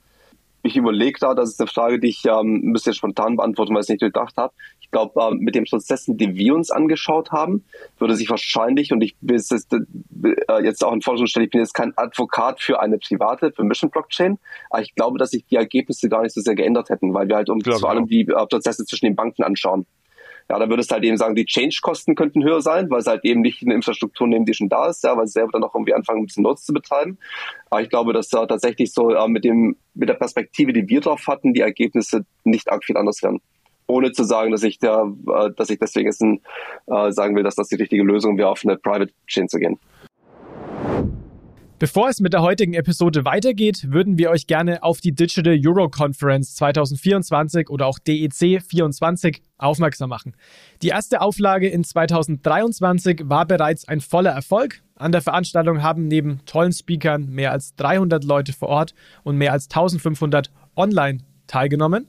Ich überlege da, das ist eine Frage, die ich ähm, ein bisschen spontan beantworten, weil ich es nicht gedacht habe. Ich glaube, ähm, mit den Prozessen, die wir uns angeschaut haben, würde sich wahrscheinlich, und ich bin jetzt, äh, jetzt auch in Forschungsstelle, ich bin jetzt kein Advokat für eine private Permission Blockchain, aber ich glaube, dass sich die Ergebnisse gar nicht so sehr geändert hätten, weil wir halt um, vor allem die äh, Prozesse zwischen den Banken anschauen. Ja, dann würdest du halt eben sagen, die Change-Kosten könnten höher sein, weil sie halt eben nicht eine Infrastruktur nehmen, die schon da ist, ja, weil sie selber dann auch irgendwie anfangen, ein bisschen Notes zu betreiben. Aber ich glaube, dass da tatsächlich so äh, mit dem, mit der Perspektive, die wir drauf hatten, die Ergebnisse nicht arg viel anders werden. Ohne zu sagen, dass ich da, äh, dass ich deswegen jetzt äh, sagen will, dass das die richtige Lösung wäre, auf eine Private Chain zu gehen. Bevor es mit der heutigen Episode weitergeht, würden wir euch gerne auf die Digital Euro Conference 2024 oder auch DEC 24 aufmerksam machen. Die erste Auflage in 2023 war bereits ein voller Erfolg. An der Veranstaltung haben neben tollen Speakern mehr als 300 Leute vor Ort und mehr als 1500 online teilgenommen.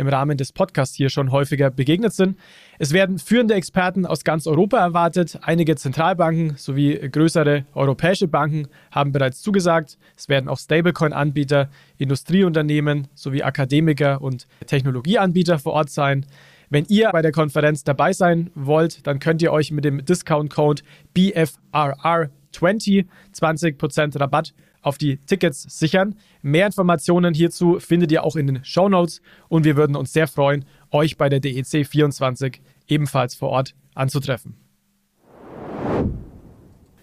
im Rahmen des Podcasts hier schon häufiger begegnet sind. Es werden führende Experten aus ganz Europa erwartet. Einige Zentralbanken sowie größere europäische Banken haben bereits zugesagt. Es werden auch Stablecoin-Anbieter, Industrieunternehmen sowie Akademiker und Technologieanbieter vor Ort sein. Wenn ihr bei der Konferenz dabei sein wollt, dann könnt ihr euch mit dem Discount-Code BFRR20 20% Rabatt auf die Tickets sichern. Mehr Informationen hierzu findet ihr auch in den Show Notes und wir würden uns sehr freuen, euch bei der DEC 24 ebenfalls vor Ort anzutreffen.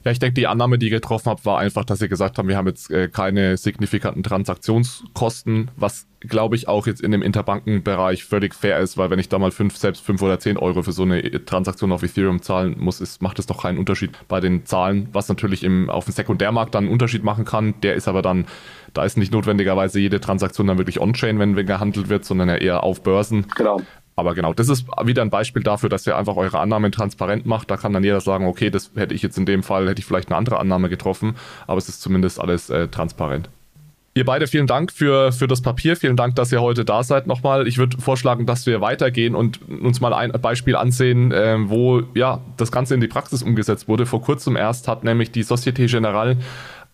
Ja, ich denke, die Annahme, die ihr getroffen habt, war einfach, dass ihr gesagt habt, wir haben jetzt äh, keine signifikanten Transaktionskosten, was glaube ich auch jetzt in dem Interbankenbereich völlig fair ist, weil wenn ich da mal fünf, selbst fünf oder zehn Euro für so eine Transaktion auf Ethereum zahlen muss, ist, macht es doch keinen Unterschied bei den Zahlen, was natürlich im, auf dem Sekundärmarkt dann einen Unterschied machen kann. Der ist aber dann, da ist nicht notwendigerweise jede Transaktion dann wirklich on-chain, wenn gehandelt wird, sondern eher auf Börsen. Genau. Aber genau, das ist wieder ein Beispiel dafür, dass ihr einfach eure Annahmen transparent macht. Da kann dann jeder sagen, okay, das hätte ich jetzt in dem Fall, hätte ich vielleicht eine andere Annahme getroffen, aber es ist zumindest alles äh, transparent. Ihr beide vielen Dank für, für das Papier. Vielen Dank, dass ihr heute da seid nochmal. Ich würde vorschlagen, dass wir weitergehen und uns mal ein Beispiel ansehen, äh, wo ja das Ganze in die Praxis umgesetzt wurde. Vor kurzem erst hat nämlich die Societe Generale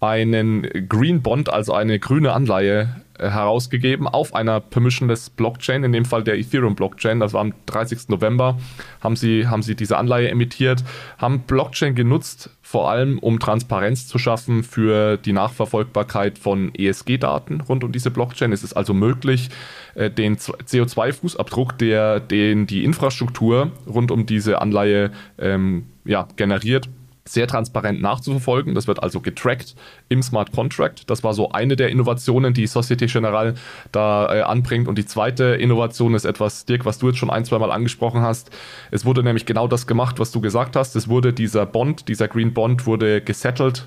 einen Green Bond, also eine grüne Anleihe, herausgegeben auf einer permissionless Blockchain, in dem Fall der Ethereum Blockchain. Das war am 30. November, haben sie, haben sie diese Anleihe emittiert, haben Blockchain genutzt, vor allem um Transparenz zu schaffen für die Nachverfolgbarkeit von ESG-Daten rund um diese Blockchain. Es ist also möglich, äh, den CO2-Fußabdruck, der den die Infrastruktur rund um diese Anleihe ähm, ja, generiert, sehr transparent nachzuverfolgen. Das wird also getrackt im Smart Contract. Das war so eine der Innovationen, die Societe Generale da äh, anbringt. Und die zweite Innovation ist etwas, Dirk, was du jetzt schon ein, zwei Mal angesprochen hast. Es wurde nämlich genau das gemacht, was du gesagt hast. Es wurde dieser Bond, dieser Green Bond wurde gesettelt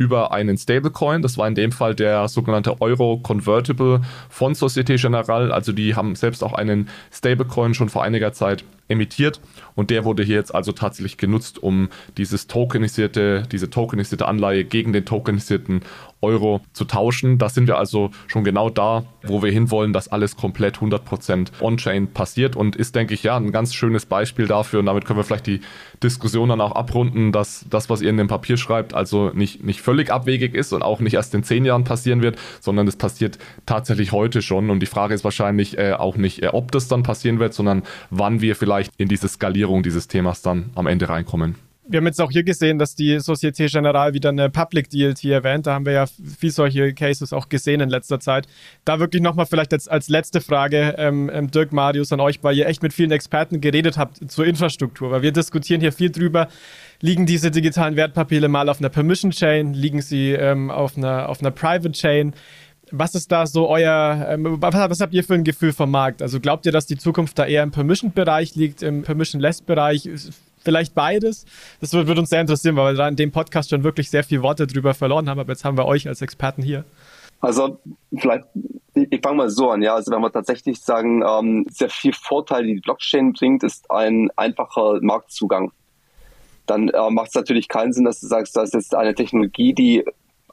über einen Stablecoin. Das war in dem Fall der sogenannte Euro Convertible von Societe Generale. Also die haben selbst auch einen Stablecoin schon vor einiger Zeit emittiert und der wurde hier jetzt also tatsächlich genutzt, um dieses tokenisierte, diese tokenisierte Anleihe gegen den tokenisierten Euro zu tauschen. Da sind wir also schon genau da, wo wir hinwollen, dass alles komplett 100% on-chain passiert. Und ist, denke ich, ja, ein ganz schönes Beispiel dafür. Und damit können wir vielleicht die Diskussion dann auch abrunden, dass das, was ihr in dem Papier schreibt, also nicht, nicht völlig abwegig ist und auch nicht erst in zehn Jahren passieren wird, sondern es passiert tatsächlich heute schon. Und die Frage ist wahrscheinlich äh, auch nicht, äh, ob das dann passieren wird, sondern wann wir vielleicht in diese Skalierung dieses Themas dann am Ende reinkommen wir haben jetzt auch hier gesehen, dass die Societe Generale wieder eine Public DLT erwähnt. Da haben wir ja viel solche Cases auch gesehen in letzter Zeit. Da wirklich nochmal vielleicht als, als letzte Frage, ähm, ähm, Dirk Marius, an euch, weil ihr echt mit vielen Experten geredet habt zur Infrastruktur, weil wir diskutieren hier viel drüber. Liegen diese digitalen Wertpapiere mal auf einer Permission Chain? Liegen sie ähm, auf, einer, auf einer Private Chain? Was ist da so euer, ähm, was, habt ihr für ein Gefühl vom Markt? Also glaubt ihr, dass die Zukunft da eher im Permission-Bereich liegt, im Permission-Less-Bereich? Vielleicht beides. Das wird, wird, uns sehr interessieren, weil wir da in dem Podcast schon wirklich sehr viele Worte drüber verloren haben, aber jetzt haben wir euch als Experten hier. Also vielleicht, ich fange mal so an, ja, also wenn wir tatsächlich sagen, ähm, sehr viel Vorteil, die die Blockchain bringt, ist ein einfacher Marktzugang. Dann äh, macht es natürlich keinen Sinn, dass du sagst, das ist jetzt eine Technologie, die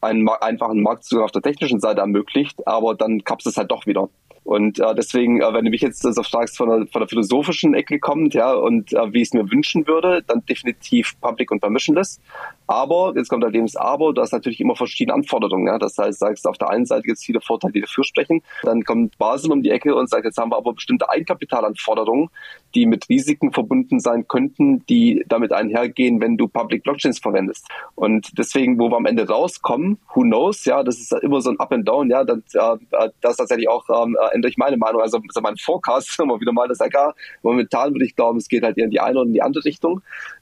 einen einfachen Marktzugang auf der technischen Seite ermöglicht, aber dann kapst es halt doch wieder. Und äh, deswegen, äh, wenn du mich jetzt so fragst von der, von der philosophischen Ecke kommt, ja, und äh, wie ich es mir wünschen würde, dann definitiv public und permissionless. Aber, jetzt kommt halt eben Aber, du hast natürlich immer verschiedene Anforderungen. Ja? Das heißt, sagst auf der einen Seite es viele Vorteile, die dafür sprechen. Dann kommt Basel um die Ecke und sagt, jetzt haben wir aber bestimmte Eigenkapitalanforderungen, die mit Risiken verbunden sein könnten, die damit einhergehen, wenn du Public Blockchains verwendest. Und deswegen, wo wir am Ende rauskommen, who knows, ja, das ist immer so ein Up and Down, ja, das, äh, das ist tatsächlich auch ähm, ändere ich meine Meinung. Also, also mein Forecast immer wieder mal, das ja momentan würde ich glauben, es geht halt eher in die eine oder in die andere Richtung.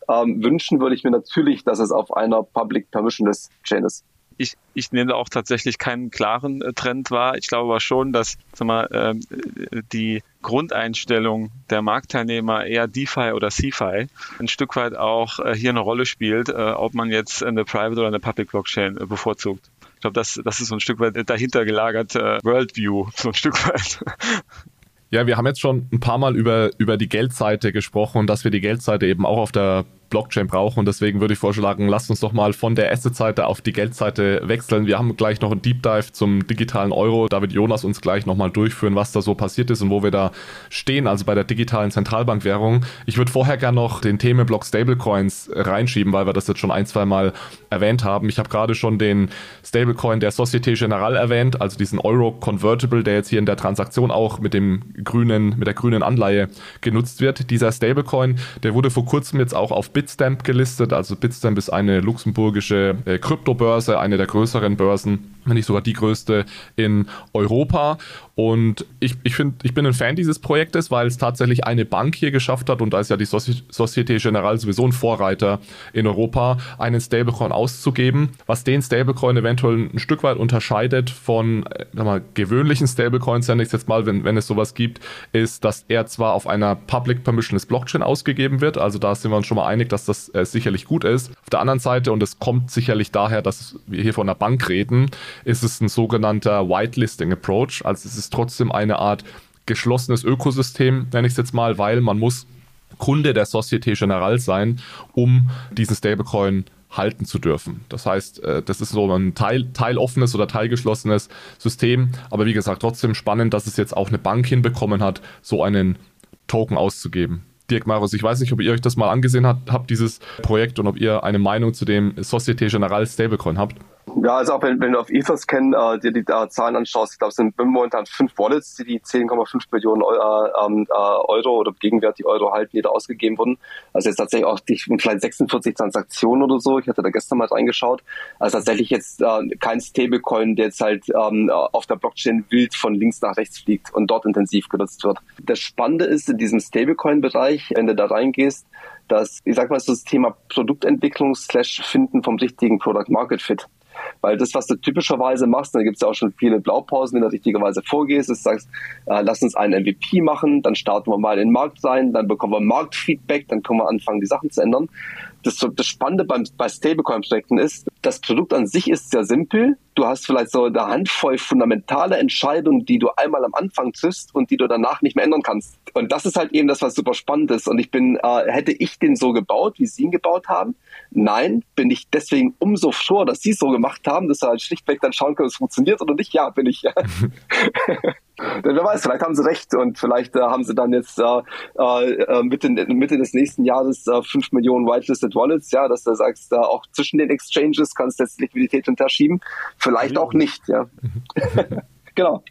Ähm, wünschen würde ich mir natürlich, dass es auf einer Public Permissionless Chain ist. Ich, ich nehme da auch tatsächlich keinen klaren äh, Trend wahr. Ich glaube aber schon, dass sag mal, äh, die Grundeinstellung der Marktteilnehmer eher DeFi oder CeFi ein Stück weit auch äh, hier eine Rolle spielt, äh, ob man jetzt eine Private oder eine Public Blockchain äh, bevorzugt glaube, das, das ist so ein Stück weit dahinter gelagert äh, Worldview, [laughs] so ein Stück weit. Ja, wir haben jetzt schon ein paar Mal über, über die Geldseite gesprochen und dass wir die Geldseite eben auch auf der Blockchain brauchen. Und deswegen würde ich vorschlagen, lasst uns doch mal von der Asset-Seite auf die Geldseite wechseln. Wir haben gleich noch einen Deep Dive zum digitalen Euro. Da wird Jonas uns gleich nochmal durchführen, was da so passiert ist und wo wir da stehen, also bei der digitalen Zentralbankwährung. Ich würde vorher gerne noch den Themenblock Stablecoins reinschieben, weil wir das jetzt schon ein, zwei Mal erwähnt haben. Ich habe gerade schon den Stablecoin der Societe Generale erwähnt, also diesen Euro Convertible, der jetzt hier in der Transaktion auch mit dem grünen, mit der grünen Anleihe genutzt wird. Dieser Stablecoin, der wurde vor kurzem jetzt auch auf Bitstamp gelistet. Also Bitstamp ist eine luxemburgische äh, Kryptobörse, eine der größeren Börsen wenn nicht sogar die größte in Europa. Und ich, ich finde, ich bin ein Fan dieses Projektes, weil es tatsächlich eine Bank hier geschafft hat und da ist ja die Societe Generale sowieso ein Vorreiter in Europa, einen Stablecoin auszugeben, was den Stablecoin eventuell ein Stück weit unterscheidet von äh, mal, gewöhnlichen Stablecoins, nenne ich es jetzt mal, wenn, wenn es sowas gibt, ist, dass er zwar auf einer Public Permissionless Blockchain ausgegeben wird, also da sind wir uns schon mal einig, dass das äh, sicherlich gut ist. Auf der anderen Seite, und es kommt sicherlich daher, dass wir hier von einer Bank reden, ist es ein sogenannter Whitelisting Approach. Also es ist trotzdem eine Art geschlossenes Ökosystem, nenne ich es jetzt mal, weil man muss Kunde der Societe Generale sein, um diesen Stablecoin halten zu dürfen. Das heißt, äh, das ist so ein teil, teiloffenes oder teilgeschlossenes System. Aber wie gesagt, trotzdem spannend, dass es jetzt auch eine Bank hinbekommen hat, so einen Token auszugeben. Dirk Marus, ich weiß nicht, ob ihr euch das mal angesehen habt, habt dieses Projekt und ob ihr eine Meinung zu dem Societe Generale Stablecoin habt. Ja, also auch wenn, wenn du auf Etherscan äh, dir die äh, Zahlen anschaust, ich glaube, es sind momentan fünf Wallets, die die 10,5 Millionen Euro, äh, äh, Euro oder gegenwärtig Euro halten, die da ausgegeben wurden. Also jetzt tatsächlich auch die, vielleicht 46 Transaktionen oder so. Ich hatte da gestern mal reingeschaut. Also tatsächlich jetzt äh, kein Stablecoin, der jetzt halt ähm, auf der Blockchain wild von links nach rechts fliegt und dort intensiv genutzt wird. Das Spannende ist in diesem Stablecoin-Bereich, wenn du da reingehst, dass, ich sag mal, so das Thema Produktentwicklung slash Finden vom richtigen Product Market Fit. Weil das, was du typischerweise machst, da gibt es ja auch schon viele Blaupausen, wenn du richtigerweise vorgehst, ist, sagst, äh, lass uns einen MVP machen, dann starten wir mal in den Markt rein, dann bekommen wir Marktfeedback, dann können wir anfangen, die Sachen zu ändern. Das, das Spannende beim, bei Stablecoin-Projekten ist, das Produkt an sich ist sehr simpel. Du hast vielleicht so eine Handvoll fundamentale Entscheidungen, die du einmal am Anfang triffst und die du danach nicht mehr ändern kannst. Und das ist halt eben das, was super spannend ist. Und ich bin, äh, hätte ich den so gebaut, wie sie ihn gebaut haben, Nein, bin ich deswegen umso sure, dass sie es so gemacht haben, dass sie halt schlichtweg dann schauen können, ob es funktioniert oder nicht. Ja, bin ich. [laughs] Denn wer weiß, vielleicht haben sie recht und vielleicht äh, haben sie dann jetzt äh, äh, Mitte, Mitte des nächsten Jahres äh, 5 Millionen Whitelisted Wallets, ja, dass du sagst, äh, auch zwischen den Exchanges kannst du jetzt Liquidität unterschieben. Vielleicht auch nicht, ja. [laughs] genau.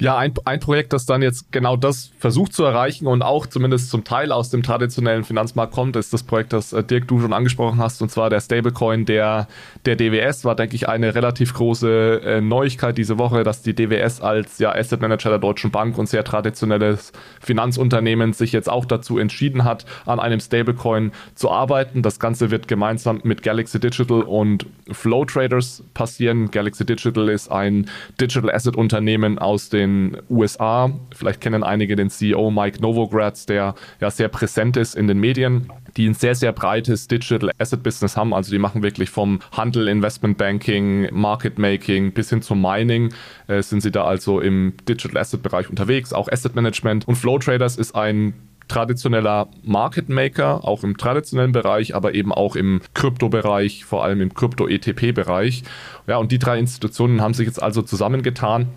Ja, ein, ein Projekt, das dann jetzt genau das versucht zu erreichen und auch zumindest zum Teil aus dem traditionellen Finanzmarkt kommt, ist das Projekt, das äh, Dirk du schon angesprochen hast, und zwar der Stablecoin der, der DWS. War, denke ich, eine relativ große äh, Neuigkeit diese Woche, dass die DWS als ja, Asset Manager der Deutschen Bank und sehr traditionelles Finanzunternehmen sich jetzt auch dazu entschieden hat, an einem Stablecoin zu arbeiten. Das Ganze wird gemeinsam mit Galaxy Digital und Flow Traders passieren. Galaxy Digital ist ein Digital Asset Unternehmen aus den den USA. Vielleicht kennen einige den CEO Mike Novogratz, der ja sehr präsent ist in den Medien die ein sehr, sehr breites Digital Asset Business haben. Also die machen wirklich vom Handel, Investment Banking, Market Making bis hin zum Mining äh, sind sie da also im Digital Asset Bereich unterwegs, auch Asset Management. Und Flow Traders ist ein traditioneller Market Maker, auch im traditionellen Bereich, aber eben auch im Kryptobereich, vor allem im Krypto-ETP-Bereich. Ja, und die drei Institutionen haben sich jetzt also zusammengetan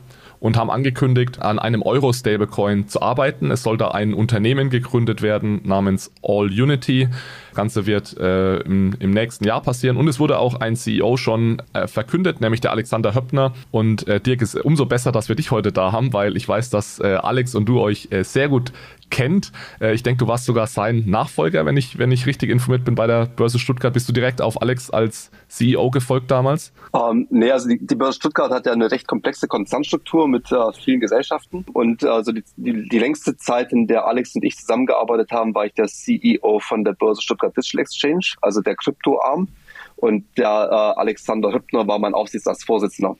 und haben angekündigt, an einem Euro-Stablecoin zu arbeiten. Es soll da ein Unternehmen gegründet werden namens All Unity. Ganze wird äh, im, im, nächsten Jahr passieren. Und es wurde auch ein CEO schon äh, verkündet, nämlich der Alexander Höppner. Und äh, Dirk, ist umso besser, dass wir dich heute da haben, weil ich weiß, dass äh, Alex und du euch äh, sehr gut kennt. Äh, ich denke, du warst sogar sein Nachfolger, wenn ich, wenn ich richtig informiert bin bei der Börse Stuttgart. Bist du direkt auf Alex als CEO gefolgt damals? Ähm, nee, also die, die, Börse Stuttgart hat ja eine recht komplexe Konzernstruktur mit äh, vielen Gesellschaften. Und also die, die, die, längste Zeit, in der Alex und ich zusammengearbeitet haben, war ich der CEO von der Börse Stuttgart Digital Exchange, also der Kryptoarm. Und der äh, Alexander Hübner war mein Aufsichtsratsvorsitzender.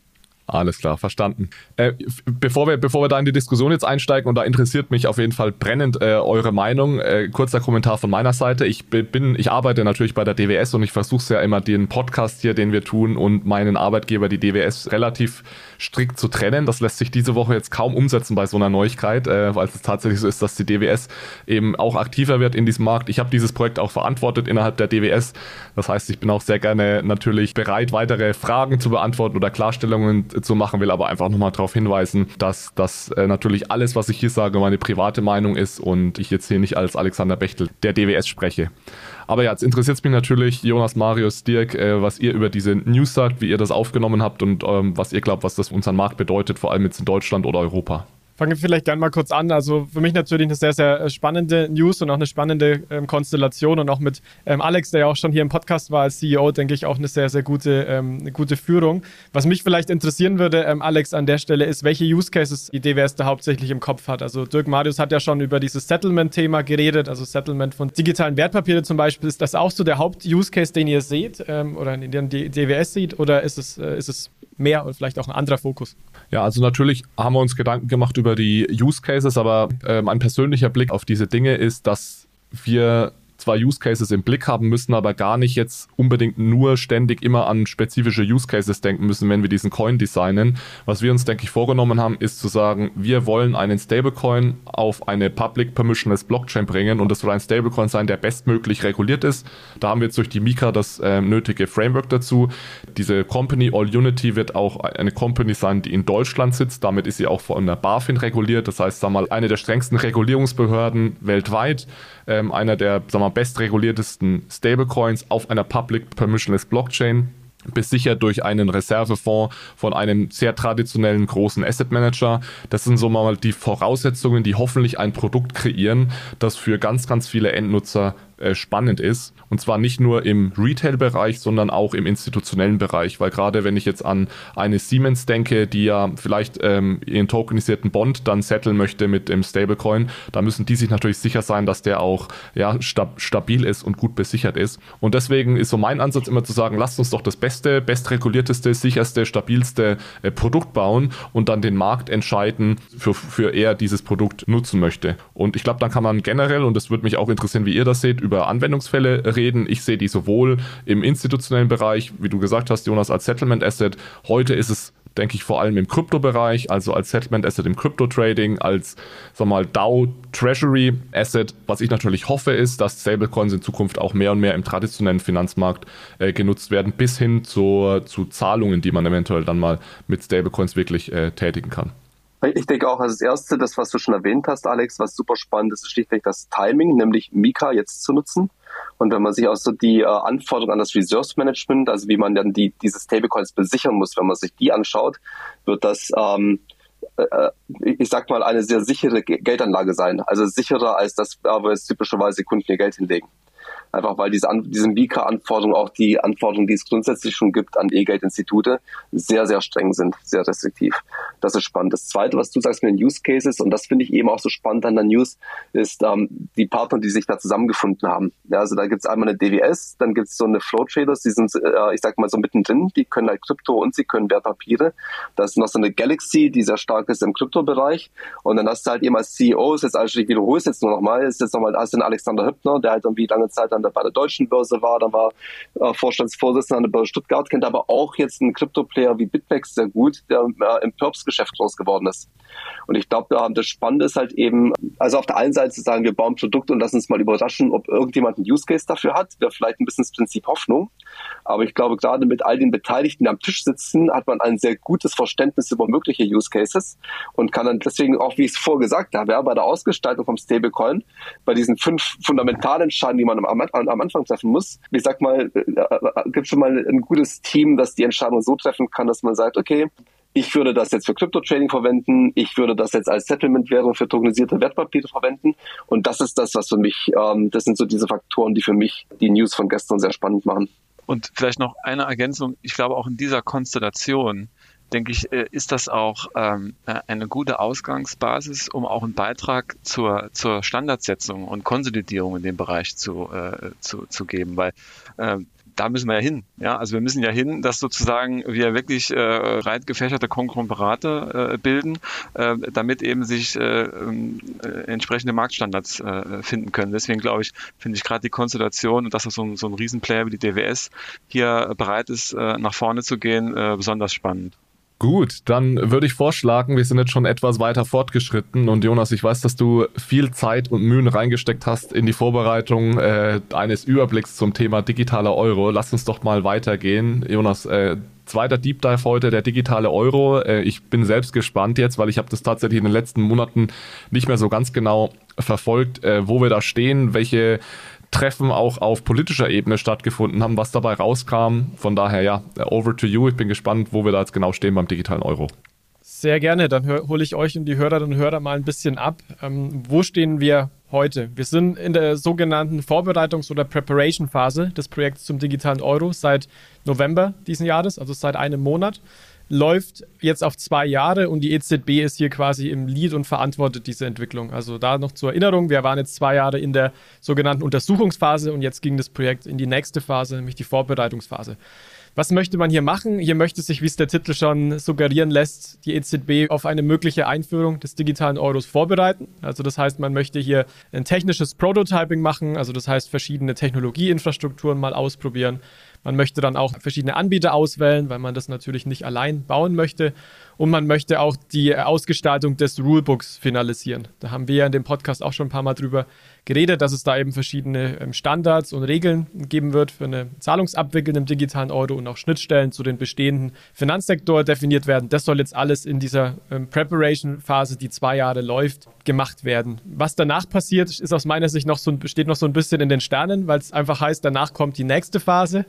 Alles klar, verstanden. Äh, bevor, wir, bevor wir da in die Diskussion jetzt einsteigen, und da interessiert mich auf jeden Fall brennend äh, eure Meinung, äh, kurzer Kommentar von meiner Seite. Ich bin, ich arbeite natürlich bei der DWS und ich versuche ja immer den Podcast hier, den wir tun, und meinen Arbeitgeber, die DWS, relativ strikt zu trennen. Das lässt sich diese Woche jetzt kaum umsetzen bei so einer Neuigkeit, äh, weil es tatsächlich so ist, dass die DWS eben auch aktiver wird in diesem Markt. Ich habe dieses Projekt auch verantwortet innerhalb der DWS. Das heißt, ich bin auch sehr gerne natürlich bereit, weitere Fragen zu beantworten oder Klarstellungen zu machen, will aber einfach nochmal darauf hinweisen, dass das äh, natürlich alles, was ich hier sage, meine private Meinung ist und ich jetzt hier nicht als Alexander Bechtel der DWS spreche. Aber ja, jetzt interessiert es mich natürlich, Jonas, Marius, Dirk, äh, was ihr über diese News sagt, wie ihr das aufgenommen habt und ähm, was ihr glaubt, was das für unseren Markt bedeutet, vor allem jetzt in Deutschland oder Europa. Fangen wir vielleicht gerne mal kurz an. Also für mich natürlich eine sehr, sehr äh, spannende News und auch eine spannende ähm, Konstellation und auch mit ähm, Alex, der ja auch schon hier im Podcast war als CEO, denke ich auch eine sehr, sehr gute, ähm, eine gute Führung. Was mich vielleicht interessieren würde, ähm, Alex, an der Stelle ist, welche Use Cases die DWS da hauptsächlich im Kopf hat. Also Dirk Marius hat ja schon über dieses Settlement-Thema geredet, also Settlement von digitalen Wertpapieren zum Beispiel. Ist das auch so der Haupt-Use Case, den ihr seht ähm, oder den die DWS sieht oder ist es, äh, ist es mehr und vielleicht auch ein anderer Fokus? Ja, also natürlich haben wir uns Gedanken gemacht über die Use Cases, aber äh, mein persönlicher Blick auf diese Dinge ist, dass wir zwar Use Cases im Blick haben müssen, aber gar nicht jetzt unbedingt nur ständig immer an spezifische Use Cases denken müssen, wenn wir diesen Coin designen. Was wir uns, denke ich, vorgenommen haben, ist zu sagen, wir wollen einen Stablecoin auf eine Public Permissionless Blockchain bringen und das soll ein Stablecoin sein, der bestmöglich reguliert ist. Da haben wir jetzt durch die Mika das äh, nötige Framework dazu. Diese Company All Unity wird auch eine Company sein, die in Deutschland sitzt. Damit ist sie auch von der BaFin reguliert. Das heißt, sagen wir mal, eine der strengsten Regulierungsbehörden weltweit ähm, einer der sagen wir, bestreguliertesten Stablecoins auf einer Public Permissionless Blockchain besichert durch einen Reservefonds von einem sehr traditionellen großen Asset Manager. Das sind so mal die Voraussetzungen, die hoffentlich ein Produkt kreieren, das für ganz, ganz viele Endnutzer äh, spannend ist. Und zwar nicht nur im Retail-Bereich, sondern auch im institutionellen Bereich. Weil gerade wenn ich jetzt an eine Siemens denke, die ja vielleicht ähm, ihren tokenisierten Bond dann setteln möchte mit dem Stablecoin, da müssen die sich natürlich sicher sein, dass der auch ja, stab stabil ist und gut besichert ist. Und deswegen ist so mein Ansatz immer zu sagen, lasst uns doch das beste, bestregulierteste, sicherste, stabilste äh, Produkt bauen und dann den Markt entscheiden, für, für er dieses Produkt nutzen möchte. Und ich glaube, dann kann man generell, und das würde mich auch interessieren, wie ihr das seht, über Anwendungsfälle reden. Ich sehe die sowohl im institutionellen Bereich, wie du gesagt hast, Jonas, als Settlement Asset. Heute ist es denke ich vor allem im Kryptobereich, also als Settlement Asset im Krypto-Trading, als sag mal DAO Treasury Asset. Was ich natürlich hoffe, ist, dass Stablecoins in Zukunft auch mehr und mehr im traditionellen Finanzmarkt äh, genutzt werden, bis hin zur, zu Zahlungen, die man eventuell dann mal mit Stablecoins wirklich äh, tätigen kann. Ich denke auch als Erste, das, was du schon erwähnt hast, Alex, was super spannend ist, ist schlichtweg das Timing, nämlich Mika jetzt zu nutzen. Und wenn man sich auch so die äh, Anforderungen an das Reserves Management, also wie man dann die, diese Stablecoins besichern muss, wenn man sich die anschaut, wird das, ähm, äh, äh ich sag mal, eine sehr sichere Geldanlage sein. Also sicherer als das, wo jetzt typischerweise Kunden ihr Geld hinlegen einfach weil diese, diese Mika-Anforderungen, auch die Anforderungen, die es grundsätzlich schon gibt an E-Geld-Institute, sehr, sehr streng sind, sehr restriktiv. Das ist spannend. Das Zweite, was du sagst mit den Use Cases, und das finde ich eben auch so spannend an der News, ist ähm, die Partner, die sich da zusammengefunden haben. Ja, also da gibt es einmal eine DWS, dann gibt es so eine Flow Traders, die sind, äh, ich sag mal so mittendrin, die können halt Krypto und sie können Wertpapiere. Da ist noch so eine Galaxy, die sehr stark ist im Kryptobereich. Und dann hast du halt eben als CEO, ist jetzt also ich wiederhole jetzt nur nochmal, ist jetzt nochmal, hast du den Alexander Hübner, der halt irgendwie lange Zeit dann der bei der deutschen Börse war, dann war äh, Vorstandsvorsitzender an der Börse Stuttgart, kennt aber auch jetzt einen Krypto-Player wie Bitmex sehr gut, der äh, im Perps-Geschäft groß geworden ist. Und ich glaube, das Spannende ist halt eben, also auf der einen Seite zu sagen, wir bauen Produkte und lassen uns mal überraschen, ob irgendjemand einen Use Case dafür hat, wäre vielleicht ein bisschen das Prinzip Hoffnung. Aber ich glaube, gerade mit all den Beteiligten, die am Tisch sitzen, hat man ein sehr gutes Verständnis über mögliche Use Cases und kann dann deswegen auch, wie ich es vorher gesagt habe, ja, bei der Ausgestaltung vom Stablecoin, bei diesen fünf Fundamentalentscheidungen, die man am, am Anfang treffen muss, ich sag mal, äh, äh, gibt schon mal ein gutes Team, das die Entscheidung so treffen kann, dass man sagt, okay, ich würde das jetzt für Crypto-Trading verwenden, ich würde das jetzt als Settlement-Währung für tokenisierte Wertpapiere verwenden. Und das ist das, was für mich, ähm, das sind so diese Faktoren, die für mich die News von gestern sehr spannend machen. Und vielleicht noch eine Ergänzung. Ich glaube, auch in dieser Konstellation, denke ich, äh, ist das auch ähm, äh, eine gute Ausgangsbasis, um auch einen Beitrag zur, zur Standardsetzung und Konsolidierung in dem Bereich zu, äh, zu, zu geben. Weil äh, da müssen wir ja hin. Ja, also wir müssen ja hin, dass sozusagen wir wirklich äh, breit gefächerte Konglomerate äh, bilden, äh, damit eben sich äh, äh, entsprechende Marktstandards äh, finden können. Deswegen glaube ich, finde ich gerade die Konstellation und dass so ein, so ein Riesenplayer wie die DWS hier bereit ist, äh, nach vorne zu gehen, äh, besonders spannend. Gut, dann würde ich vorschlagen, wir sind jetzt schon etwas weiter fortgeschritten und Jonas, ich weiß, dass du viel Zeit und Mühen reingesteckt hast in die Vorbereitung äh, eines Überblicks zum Thema digitaler Euro. Lass uns doch mal weitergehen. Jonas, äh, zweiter Deep Dive heute, der digitale Euro. Äh, ich bin selbst gespannt jetzt, weil ich habe das tatsächlich in den letzten Monaten nicht mehr so ganz genau verfolgt, äh, wo wir da stehen, welche Treffen auch auf politischer Ebene stattgefunden haben, was dabei rauskam. Von daher ja, over to you. Ich bin gespannt, wo wir da jetzt genau stehen beim digitalen Euro. Sehr gerne, dann hole ich euch und die Hörerinnen und Hörer mal ein bisschen ab. Ähm, wo stehen wir heute? Wir sind in der sogenannten Vorbereitungs- oder Preparation-Phase des Projekts zum digitalen Euro seit November diesen Jahres, also seit einem Monat läuft jetzt auf zwei Jahre und die EZB ist hier quasi im Lead und verantwortet diese Entwicklung. Also da noch zur Erinnerung, wir waren jetzt zwei Jahre in der sogenannten Untersuchungsphase und jetzt ging das Projekt in die nächste Phase, nämlich die Vorbereitungsphase. Was möchte man hier machen? Hier möchte sich, wie es der Titel schon suggerieren lässt, die EZB auf eine mögliche Einführung des digitalen Euros vorbereiten. Also das heißt, man möchte hier ein technisches Prototyping machen, also das heißt verschiedene Technologieinfrastrukturen mal ausprobieren. Man möchte dann auch verschiedene Anbieter auswählen, weil man das natürlich nicht allein bauen möchte. Und man möchte auch die Ausgestaltung des Rulebooks finalisieren. Da haben wir ja in dem Podcast auch schon ein paar Mal drüber geredet, dass es da eben verschiedene ähm, Standards und Regeln geben wird für eine Zahlungsabwicklung im digitalen Euro und auch Schnittstellen zu den bestehenden Finanzsektor definiert werden. Das soll jetzt alles in dieser ähm, Preparation-Phase, die zwei Jahre läuft, gemacht werden. Was danach passiert, ist aus meiner Sicht noch so, steht noch so ein bisschen in den Sternen, weil es einfach heißt, danach kommt die nächste Phase.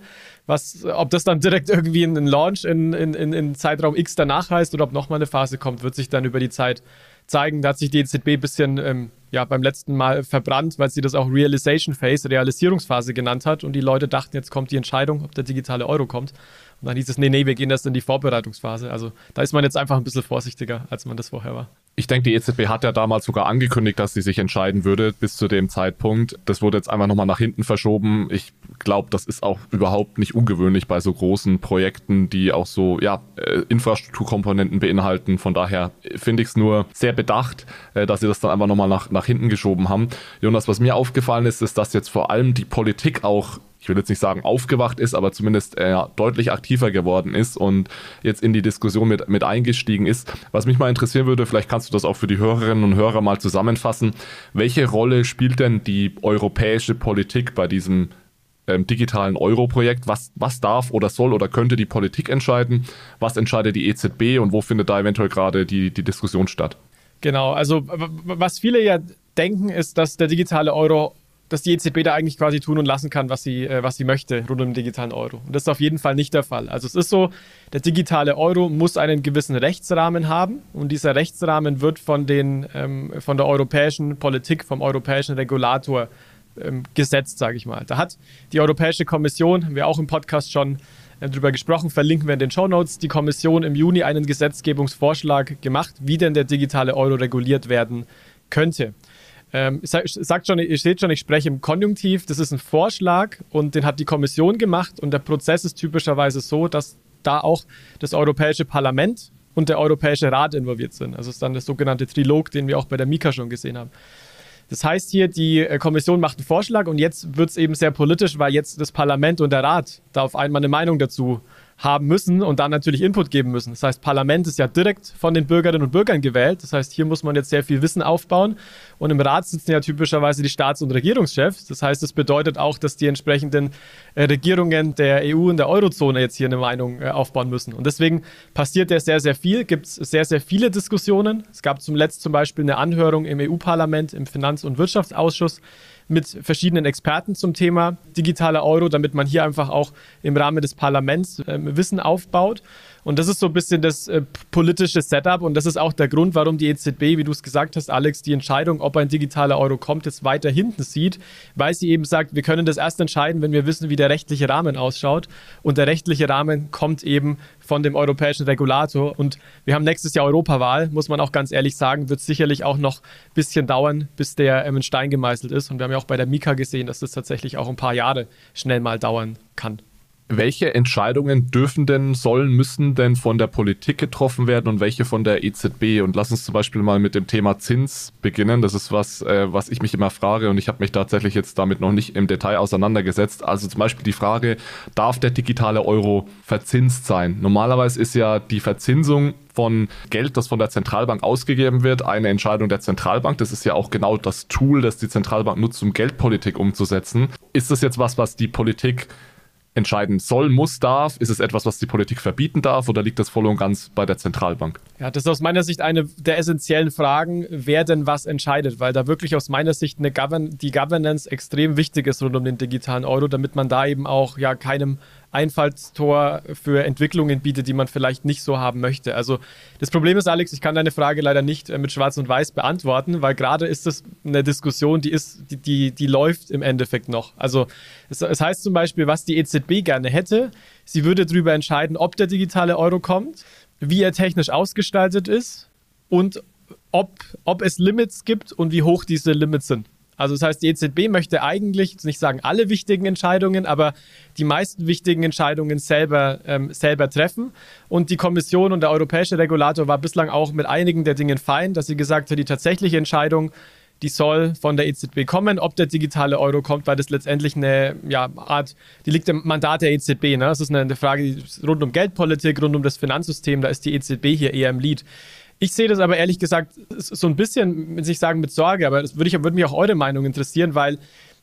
Was, ob das dann direkt irgendwie ein Launch in, in, in, in Zeitraum X danach heißt oder ob nochmal eine Phase kommt, wird sich dann über die Zeit zeigen. Da hat sich die EZB ein bisschen ähm, ja, beim letzten Mal verbrannt, weil sie das auch Realization Phase, Realisierungsphase genannt hat. Und die Leute dachten, jetzt kommt die Entscheidung, ob der digitale Euro kommt. Und dann hieß es, nee, nee, wir gehen erst in die Vorbereitungsphase. Also da ist man jetzt einfach ein bisschen vorsichtiger, als man das vorher war. Ich denke, die EZB hat ja damals sogar angekündigt, dass sie sich entscheiden würde bis zu dem Zeitpunkt. Das wurde jetzt einfach nochmal nach hinten verschoben. Ich glaube, das ist auch überhaupt nicht ungewöhnlich bei so großen Projekten, die auch so ja, äh, Infrastrukturkomponenten beinhalten. Von daher finde ich es nur sehr bedacht, äh, dass sie das dann einfach nochmal nach, nach hinten geschoben haben. Jonas, was mir aufgefallen ist, ist, dass jetzt vor allem die Politik auch ich will jetzt nicht sagen aufgewacht ist, aber zumindest äh, deutlich aktiver geworden ist und jetzt in die Diskussion mit, mit eingestiegen ist. Was mich mal interessieren würde, vielleicht kannst du das auch für die Hörerinnen und Hörer mal zusammenfassen. Welche Rolle spielt denn die europäische Politik bei diesem ähm, digitalen Euro-Projekt? Was, was darf oder soll oder könnte die Politik entscheiden? Was entscheidet die EZB und wo findet da eventuell gerade die, die Diskussion statt? Genau, also was viele ja denken, ist, dass der digitale Euro dass die EZB da eigentlich quasi tun und lassen kann, was sie, äh, was sie möchte rund um den digitalen Euro. Und das ist auf jeden Fall nicht der Fall. Also es ist so, der digitale Euro muss einen gewissen Rechtsrahmen haben und dieser Rechtsrahmen wird von, den, ähm, von der europäischen Politik, vom europäischen Regulator ähm, gesetzt, sage ich mal. Da hat die Europäische Kommission, haben wir auch im Podcast schon äh, darüber gesprochen, verlinken wir in den Show Notes, die Kommission im Juni einen Gesetzgebungsvorschlag gemacht, wie denn der digitale Euro reguliert werden könnte. Ähm, sagt schon, ihr seht schon, ich spreche im Konjunktiv. Das ist ein Vorschlag und den hat die Kommission gemacht. Und der Prozess ist typischerweise so, dass da auch das Europäische Parlament und der Europäische Rat involviert sind. Also ist dann der sogenannte Trilog, den wir auch bei der Mika schon gesehen haben. Das heißt hier, die äh, Kommission macht einen Vorschlag und jetzt wird es eben sehr politisch, weil jetzt das Parlament und der Rat da auf einmal eine Meinung dazu haben müssen und dann natürlich Input geben müssen. Das heißt, Parlament ist ja direkt von den Bürgerinnen und Bürgern gewählt. Das heißt, hier muss man jetzt sehr viel Wissen aufbauen. Und im Rat sitzen ja typischerweise die Staats- und Regierungschefs. Das heißt, das bedeutet auch, dass die entsprechenden äh, Regierungen der EU und der Eurozone jetzt hier eine Meinung äh, aufbauen müssen. Und deswegen passiert ja sehr, sehr viel, gibt es sehr, sehr viele Diskussionen. Es gab zum Letzten zum Beispiel eine Anhörung im EU-Parlament, im Finanz- und Wirtschaftsausschuss mit verschiedenen Experten zum Thema digitaler Euro, damit man hier einfach auch im Rahmen des Parlaments äh, Wissen aufbaut. Und das ist so ein bisschen das äh, politische Setup und das ist auch der Grund, warum die EZB, wie du es gesagt hast, Alex, die Entscheidung, ob ein digitaler Euro kommt, jetzt weiter hinten sieht, weil sie eben sagt, wir können das erst entscheiden, wenn wir wissen, wie der rechtliche Rahmen ausschaut. Und der rechtliche Rahmen kommt eben von dem europäischen Regulator. Und wir haben nächstes Jahr Europawahl, muss man auch ganz ehrlich sagen, wird sicherlich auch noch ein bisschen dauern, bis der ähm, in Stein gemeißelt ist. Und wir haben ja auch bei der Mika gesehen, dass das tatsächlich auch ein paar Jahre schnell mal dauern kann. Welche Entscheidungen dürfen denn, sollen, müssen denn von der Politik getroffen werden und welche von der EZB? Und lass uns zum Beispiel mal mit dem Thema Zins beginnen. Das ist was, äh, was ich mich immer frage und ich habe mich tatsächlich jetzt damit noch nicht im Detail auseinandergesetzt. Also zum Beispiel die Frage, darf der digitale Euro verzinst sein? Normalerweise ist ja die Verzinsung von Geld, das von der Zentralbank ausgegeben wird, eine Entscheidung der Zentralbank. Das ist ja auch genau das Tool, das die Zentralbank nutzt, um Geldpolitik umzusetzen. Ist das jetzt was, was die Politik entscheiden soll, muss, darf? Ist es etwas, was die Politik verbieten darf oder liegt das voll und ganz bei der Zentralbank? Ja, das ist aus meiner Sicht eine der essentiellen Fragen, wer denn was entscheidet, weil da wirklich aus meiner Sicht eine Govern die Governance extrem wichtig ist rund um den digitalen Euro, damit man da eben auch ja keinem Einfallstor für Entwicklungen bietet, die man vielleicht nicht so haben möchte. Also das Problem ist, Alex, ich kann deine Frage leider nicht äh, mit Schwarz und Weiß beantworten, weil gerade ist das eine Diskussion, die ist, die, die, die läuft im Endeffekt noch. Also es, es heißt zum Beispiel, was die EZB gerne hätte, sie würde darüber entscheiden, ob der digitale Euro kommt, wie er technisch ausgestaltet ist und ob, ob es Limits gibt und wie hoch diese Limits sind. Also das heißt, die EZB möchte eigentlich, nicht sagen alle wichtigen Entscheidungen, aber die meisten wichtigen Entscheidungen selber, ähm, selber treffen. Und die Kommission und der europäische Regulator war bislang auch mit einigen der Dingen fein, dass sie gesagt hat, die tatsächliche Entscheidung, die soll von der EZB kommen. Ob der digitale Euro kommt, weil das letztendlich eine ja, Art, die liegt im Mandat der EZB. Ne? Das ist eine, eine Frage rund um Geldpolitik, rund um das Finanzsystem. Da ist die EZB hier eher im Lead. Ich sehe das aber ehrlich gesagt so ein bisschen, will ich sagen, mit Sorge, aber das würde, ich, würde mich auch eure Meinung interessieren, weil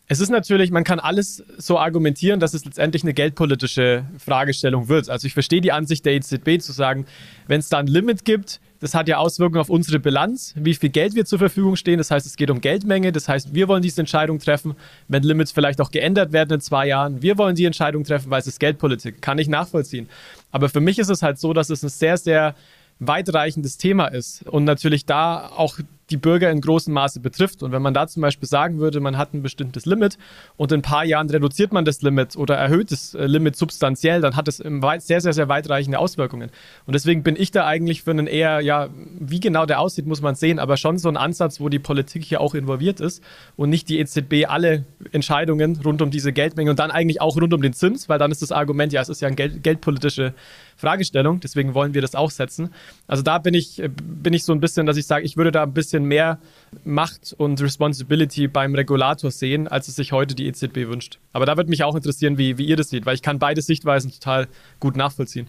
es ist natürlich, man kann alles so argumentieren, dass es letztendlich eine geldpolitische Fragestellung wird. Also ich verstehe die Ansicht der EZB zu sagen, wenn es da ein Limit gibt, das hat ja Auswirkungen auf unsere Bilanz, wie viel Geld wir zur Verfügung stehen. Das heißt, es geht um Geldmenge. Das heißt, wir wollen diese Entscheidung treffen, wenn Limits vielleicht auch geändert werden in zwei Jahren. Wir wollen die Entscheidung treffen, weil es ist Geldpolitik. Kann ich nachvollziehen. Aber für mich ist es halt so, dass es ein sehr, sehr weitreichendes Thema ist und natürlich da auch die Bürger in großem Maße betrifft. Und wenn man da zum Beispiel sagen würde, man hat ein bestimmtes Limit und in ein paar Jahren reduziert man das Limit oder erhöht das äh, Limit substanziell, dann hat es sehr, sehr, sehr weitreichende Auswirkungen. Und deswegen bin ich da eigentlich für einen eher, ja, wie genau der aussieht, muss man sehen, aber schon so ein Ansatz, wo die Politik hier auch involviert ist und nicht die EZB alle Entscheidungen rund um diese Geldmenge und dann eigentlich auch rund um den Zins, weil dann ist das Argument, ja, es ist ja eine Geld, geldpolitische Fragestellung. Deswegen wollen wir das auch setzen. Also da bin ich, bin ich so ein bisschen, dass ich sage, ich würde da ein bisschen mehr Macht und Responsibility beim Regulator sehen, als es sich heute die EZB wünscht. Aber da würde mich auch interessieren, wie, wie ihr das seht, weil ich kann beide Sichtweisen total gut nachvollziehen.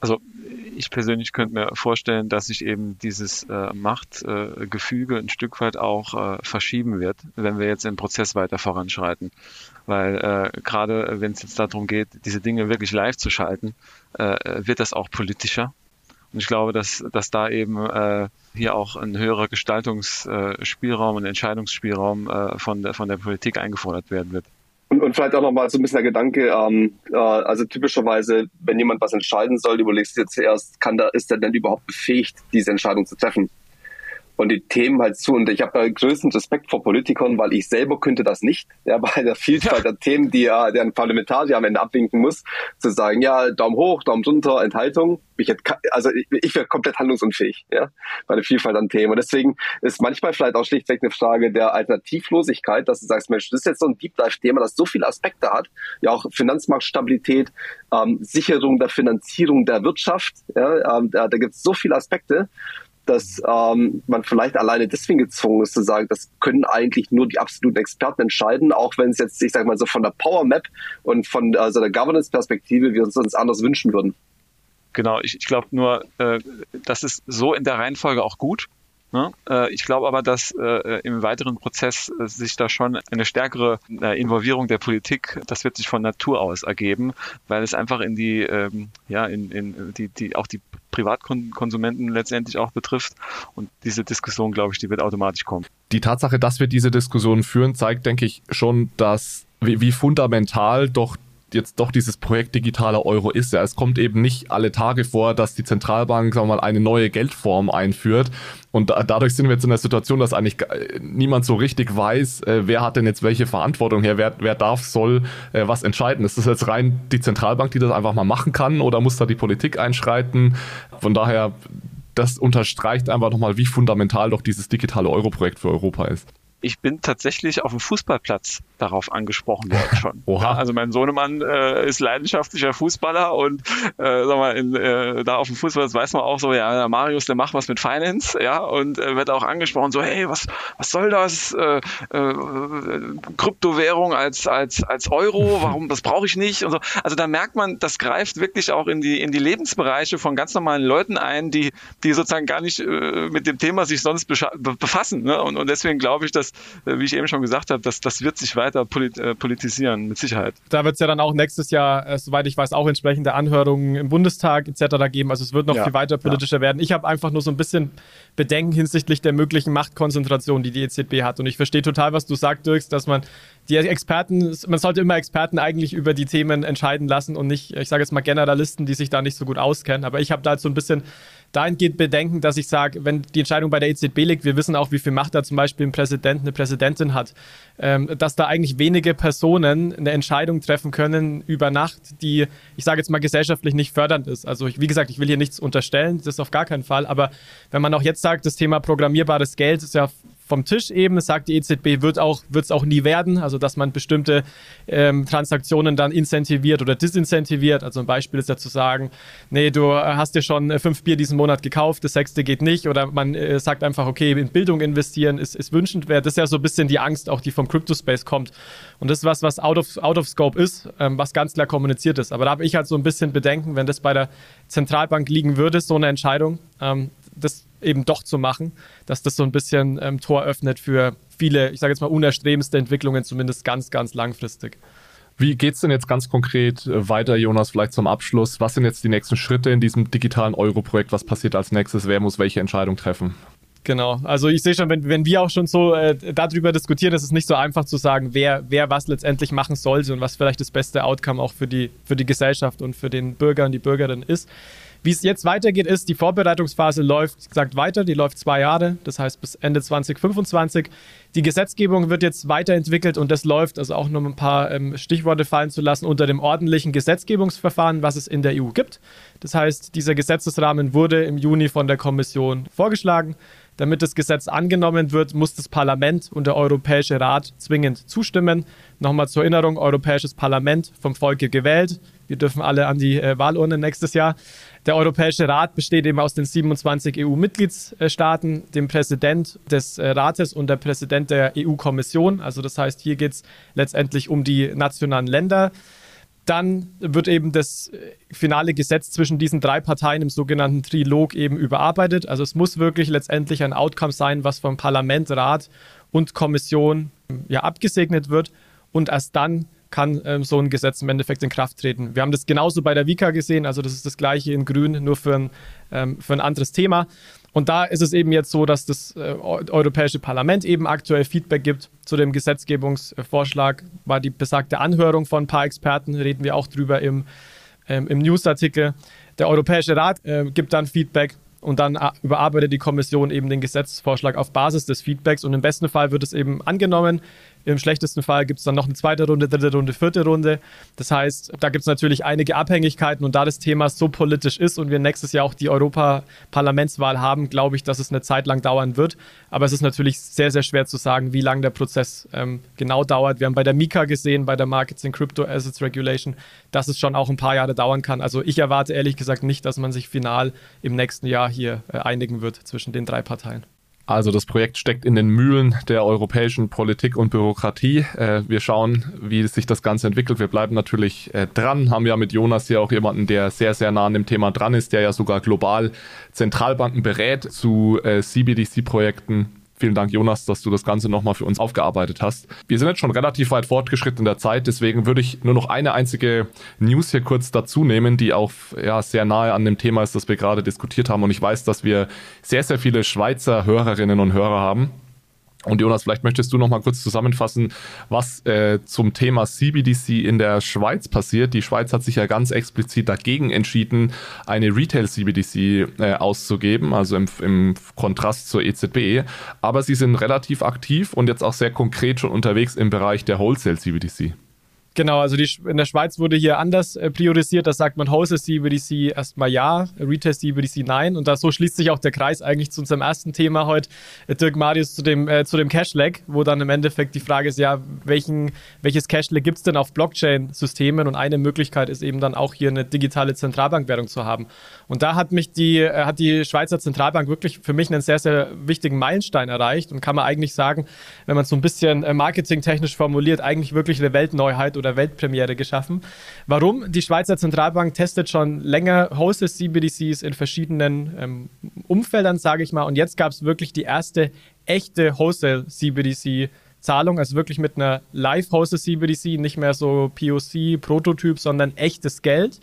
Also ich persönlich könnte mir vorstellen, dass sich eben dieses äh, Machtgefüge äh, ein Stück weit auch äh, verschieben wird, wenn wir jetzt den Prozess weiter voranschreiten. Weil äh, gerade wenn es jetzt darum geht, diese Dinge wirklich live zu schalten, äh, wird das auch politischer. Und ich glaube, dass, dass da eben äh, hier auch ein höherer Gestaltungsspielraum und Entscheidungsspielraum äh, von, der, von der Politik eingefordert werden wird. Und, und vielleicht auch nochmal so ein bisschen der Gedanke, ähm, äh, also typischerweise, wenn jemand was entscheiden soll, überlegst du dir zuerst, kann da, ist er denn überhaupt befähigt, diese Entscheidung zu treffen? Und die Themen halt zu. Und ich habe da größten Respekt vor Politikern, weil ich selber könnte das nicht. [laughs] Ja, bei der Vielfalt ja. der Themen, die ja der Parlamentarier am Ende abwinken muss, zu sagen, ja, Daumen hoch, Daumen runter, Enthaltung. Ich hätte, also ich, ich wäre komplett handlungsunfähig, ja, bei der Vielfalt an Themen. Und deswegen ist manchmal vielleicht auch schlichtweg eine Frage der Alternativlosigkeit, dass du sagst, Mensch, das ist jetzt so ein Deep Dive-Thema, das so viele Aspekte hat, ja auch Finanzmarktstabilität, ähm, Sicherung der Finanzierung der Wirtschaft, ja, ähm, da, da gibt es so viele Aspekte dass ähm, man vielleicht alleine deswegen gezwungen ist zu sagen, das können eigentlich nur die absoluten Experten entscheiden, auch wenn es jetzt, ich sage mal so von der Power Map und von also der Governance-Perspektive wir uns uns anders wünschen würden. Genau, ich, ich glaube nur, äh, das ist so in der Reihenfolge auch gut. Ne? Äh, ich glaube aber, dass äh, im weiteren Prozess äh, sich da schon eine stärkere Involvierung der Politik, das wird sich von Natur aus ergeben, weil es einfach in die, ähm, ja, in, in die, die, auch die Privatkonsumenten letztendlich auch betrifft. Und diese Diskussion, glaube ich, die wird automatisch kommen. Die Tatsache, dass wir diese Diskussion führen, zeigt, denke ich, schon, dass wie, wie fundamental doch jetzt doch dieses Projekt digitaler Euro ist. Ja, es kommt eben nicht alle Tage vor, dass die Zentralbank sagen wir mal, eine neue Geldform einführt. Und da, dadurch sind wir jetzt in der Situation, dass eigentlich niemand so richtig weiß, äh, wer hat denn jetzt welche Verantwortung her, wer, wer darf, soll äh, was entscheiden. Ist das jetzt rein die Zentralbank, die das einfach mal machen kann oder muss da die Politik einschreiten? Von daher, das unterstreicht einfach nochmal, wie fundamental doch dieses digitale Euro-Projekt für Europa ist ich bin tatsächlich auf dem Fußballplatz darauf angesprochen worden schon. [laughs] Oha. Also mein Sohnemann äh, ist leidenschaftlicher Fußballer und äh, sag mal, in, äh, da auf dem Fußball weiß man auch so, ja, der Marius, der macht was mit Finance, ja, und äh, wird auch angesprochen, so, hey, was, was soll das? Äh, äh, Kryptowährung als, als, als Euro, [laughs] warum, das brauche ich nicht und so. Also da merkt man, das greift wirklich auch in die, in die Lebensbereiche von ganz normalen Leuten ein, die, die sozusagen gar nicht äh, mit dem Thema sich sonst befassen. Ne? Und, und deswegen glaube ich, dass äh, wie ich eben schon gesagt habe, das, das wird sich weiter polit, äh, politisieren, mit Sicherheit. Da wird es ja dann auch nächstes Jahr, äh, soweit ich weiß, auch entsprechende Anhörungen im Bundestag etc. geben. Also es wird noch ja, viel weiter politischer ja. werden. Ich habe einfach nur so ein bisschen Bedenken hinsichtlich der möglichen Machtkonzentration, die die EZB hat. Und ich verstehe total, was du sagst, Dirks, dass man die Experten, man sollte immer Experten eigentlich über die Themen entscheiden lassen und nicht, ich sage jetzt mal Generalisten, die sich da nicht so gut auskennen. Aber ich habe da halt so ein bisschen dahingehend Bedenken, dass ich sage, wenn die Entscheidung bei der EZB liegt, wir wissen auch, wie viel Macht da zum Beispiel ein Präsident, eine Präsidentin hat, ähm, dass da eigentlich wenige Personen eine Entscheidung treffen können über Nacht, die, ich sage jetzt mal, gesellschaftlich nicht fördernd ist. Also ich, wie gesagt, ich will hier nichts unterstellen, das ist auf gar keinen Fall, aber wenn man auch jetzt sagt, das Thema programmierbares Geld ist ja vom Tisch eben. Es sagt die EZB, wird auch, wird es auch nie werden. Also, dass man bestimmte ähm, Transaktionen dann incentiviert oder disincentiviert. Also, ein Beispiel ist ja zu sagen, nee, du hast dir schon fünf Bier diesen Monat gekauft, das sechste geht nicht. Oder man äh, sagt einfach, okay, in Bildung investieren ist, ist wünschenswert. Das ist ja so ein bisschen die Angst, auch die vom Crypto-Space kommt. Und das ist was, was out of, out of scope ist, ähm, was ganz klar kommuniziert ist. Aber da habe ich halt so ein bisschen Bedenken, wenn das bei der Zentralbank liegen würde, so eine Entscheidung. Ähm, das eben doch zu machen, dass das so ein bisschen ähm, Tor öffnet für viele, ich sage jetzt mal, unerstrebendste Entwicklungen, zumindest ganz, ganz langfristig. Wie geht es denn jetzt ganz konkret äh, weiter, Jonas, vielleicht zum Abschluss? Was sind jetzt die nächsten Schritte in diesem digitalen Euro-Projekt? Was passiert als nächstes? Wer muss welche Entscheidung treffen? Genau, also ich sehe schon, wenn, wenn wir auch schon so äh, darüber diskutieren, ist es nicht so einfach zu sagen, wer, wer was letztendlich machen sollte und was vielleicht das beste Outcome auch für die, für die Gesellschaft und für den Bürger und die Bürgerin ist. Wie es jetzt weitergeht, ist, die Vorbereitungsphase läuft, gesagt, weiter. Die läuft zwei Jahre, das heißt bis Ende 2025. Die Gesetzgebung wird jetzt weiterentwickelt und das läuft, also auch nur ein paar ähm, Stichworte fallen zu lassen, unter dem ordentlichen Gesetzgebungsverfahren, was es in der EU gibt. Das heißt, dieser Gesetzesrahmen wurde im Juni von der Kommission vorgeschlagen. Damit das Gesetz angenommen wird, muss das Parlament und der Europäische Rat zwingend zustimmen. Nochmal zur Erinnerung, Europäisches Parlament vom Volke gewählt. Wir dürfen alle an die äh, Wahlurne nächstes Jahr. Der Europäische Rat besteht eben aus den 27 EU-Mitgliedstaaten, dem Präsident des äh, Rates und der Präsident der EU-Kommission. Also das heißt, hier geht es letztendlich um die nationalen Länder. Dann wird eben das äh, finale Gesetz zwischen diesen drei Parteien im sogenannten Trilog eben überarbeitet. Also es muss wirklich letztendlich ein Outcome sein, was vom Parlament, Rat und Kommission ja abgesegnet wird. Und erst dann kann ähm, so ein Gesetz im Endeffekt in Kraft treten. Wir haben das genauso bei der Vika gesehen, also das ist das gleiche in Grün, nur für ein, ähm, für ein anderes Thema. Und da ist es eben jetzt so, dass das äh, Europäische Parlament eben aktuell Feedback gibt zu dem Gesetzgebungsvorschlag. War die besagte Anhörung von ein paar Experten, reden wir auch drüber im, ähm, im Newsartikel. Der Europäische Rat äh, gibt dann Feedback und dann äh, überarbeitet die Kommission eben den Gesetzesvorschlag auf Basis des Feedbacks und im besten Fall wird es eben angenommen. Im schlechtesten Fall gibt es dann noch eine zweite Runde, dritte Runde, vierte Runde. Das heißt, da gibt es natürlich einige Abhängigkeiten und da das Thema so politisch ist und wir nächstes Jahr auch die Europaparlamentswahl haben, glaube ich, dass es eine Zeit lang dauern wird. Aber es ist natürlich sehr, sehr schwer zu sagen, wie lange der Prozess ähm, genau dauert. Wir haben bei der Mika gesehen, bei der Markets in Crypto Assets Regulation, dass es schon auch ein paar Jahre dauern kann. Also ich erwarte ehrlich gesagt nicht, dass man sich final im nächsten Jahr hier äh, einigen wird zwischen den drei Parteien. Also das Projekt steckt in den Mühlen der europäischen Politik und Bürokratie. Äh, wir schauen, wie sich das Ganze entwickelt. Wir bleiben natürlich äh, dran, haben ja mit Jonas hier auch jemanden, der sehr, sehr nah an dem Thema dran ist, der ja sogar global Zentralbanken berät zu äh, CBDC-Projekten Vielen Dank, Jonas, dass du das Ganze nochmal für uns aufgearbeitet hast. Wir sind jetzt schon relativ weit fortgeschritten in der Zeit, deswegen würde ich nur noch eine einzige News hier kurz dazu nehmen, die auch ja, sehr nahe an dem Thema ist, das wir gerade diskutiert haben. Und ich weiß, dass wir sehr, sehr viele Schweizer Hörerinnen und Hörer haben. Und Jonas, vielleicht möchtest du noch mal kurz zusammenfassen, was äh, zum Thema CBDC in der Schweiz passiert. Die Schweiz hat sich ja ganz explizit dagegen entschieden, eine Retail-CBDC äh, auszugeben, also im, im Kontrast zur EZB. Aber sie sind relativ aktiv und jetzt auch sehr konkret schon unterwegs im Bereich der Wholesale-CBDC. Genau, also die, in der Schweiz wurde hier anders äh, priorisiert. Da sagt man Wholesale CBDC erstmal ja, Retail CBDC nein. Und da so schließt sich auch der Kreis eigentlich zu unserem ersten Thema heute, äh, Dirk Marius, zu dem, äh, zu dem Cash-Lag, wo dann im Endeffekt die Frage ist, ja, welchen, welches Cash-Lag gibt es denn auf Blockchain-Systemen? Und eine Möglichkeit ist eben dann auch hier eine digitale Zentralbankwährung zu haben. Und da hat mich die, äh, hat die Schweizer Zentralbank wirklich für mich einen sehr, sehr wichtigen Meilenstein erreicht und kann man eigentlich sagen, wenn man es so ein bisschen äh, marketingtechnisch formuliert, eigentlich wirklich eine Weltneuheit oder Weltpremiere geschaffen. Warum? Die Schweizer Zentralbank testet schon länger Wholesale CBDCs in verschiedenen ähm, Umfeldern, sage ich mal. Und jetzt gab es wirklich die erste echte Wholesale CBDC. Zahlung, also wirklich mit einer Live-Hosted CBDC, nicht mehr so POC, Prototyp, sondern echtes Geld.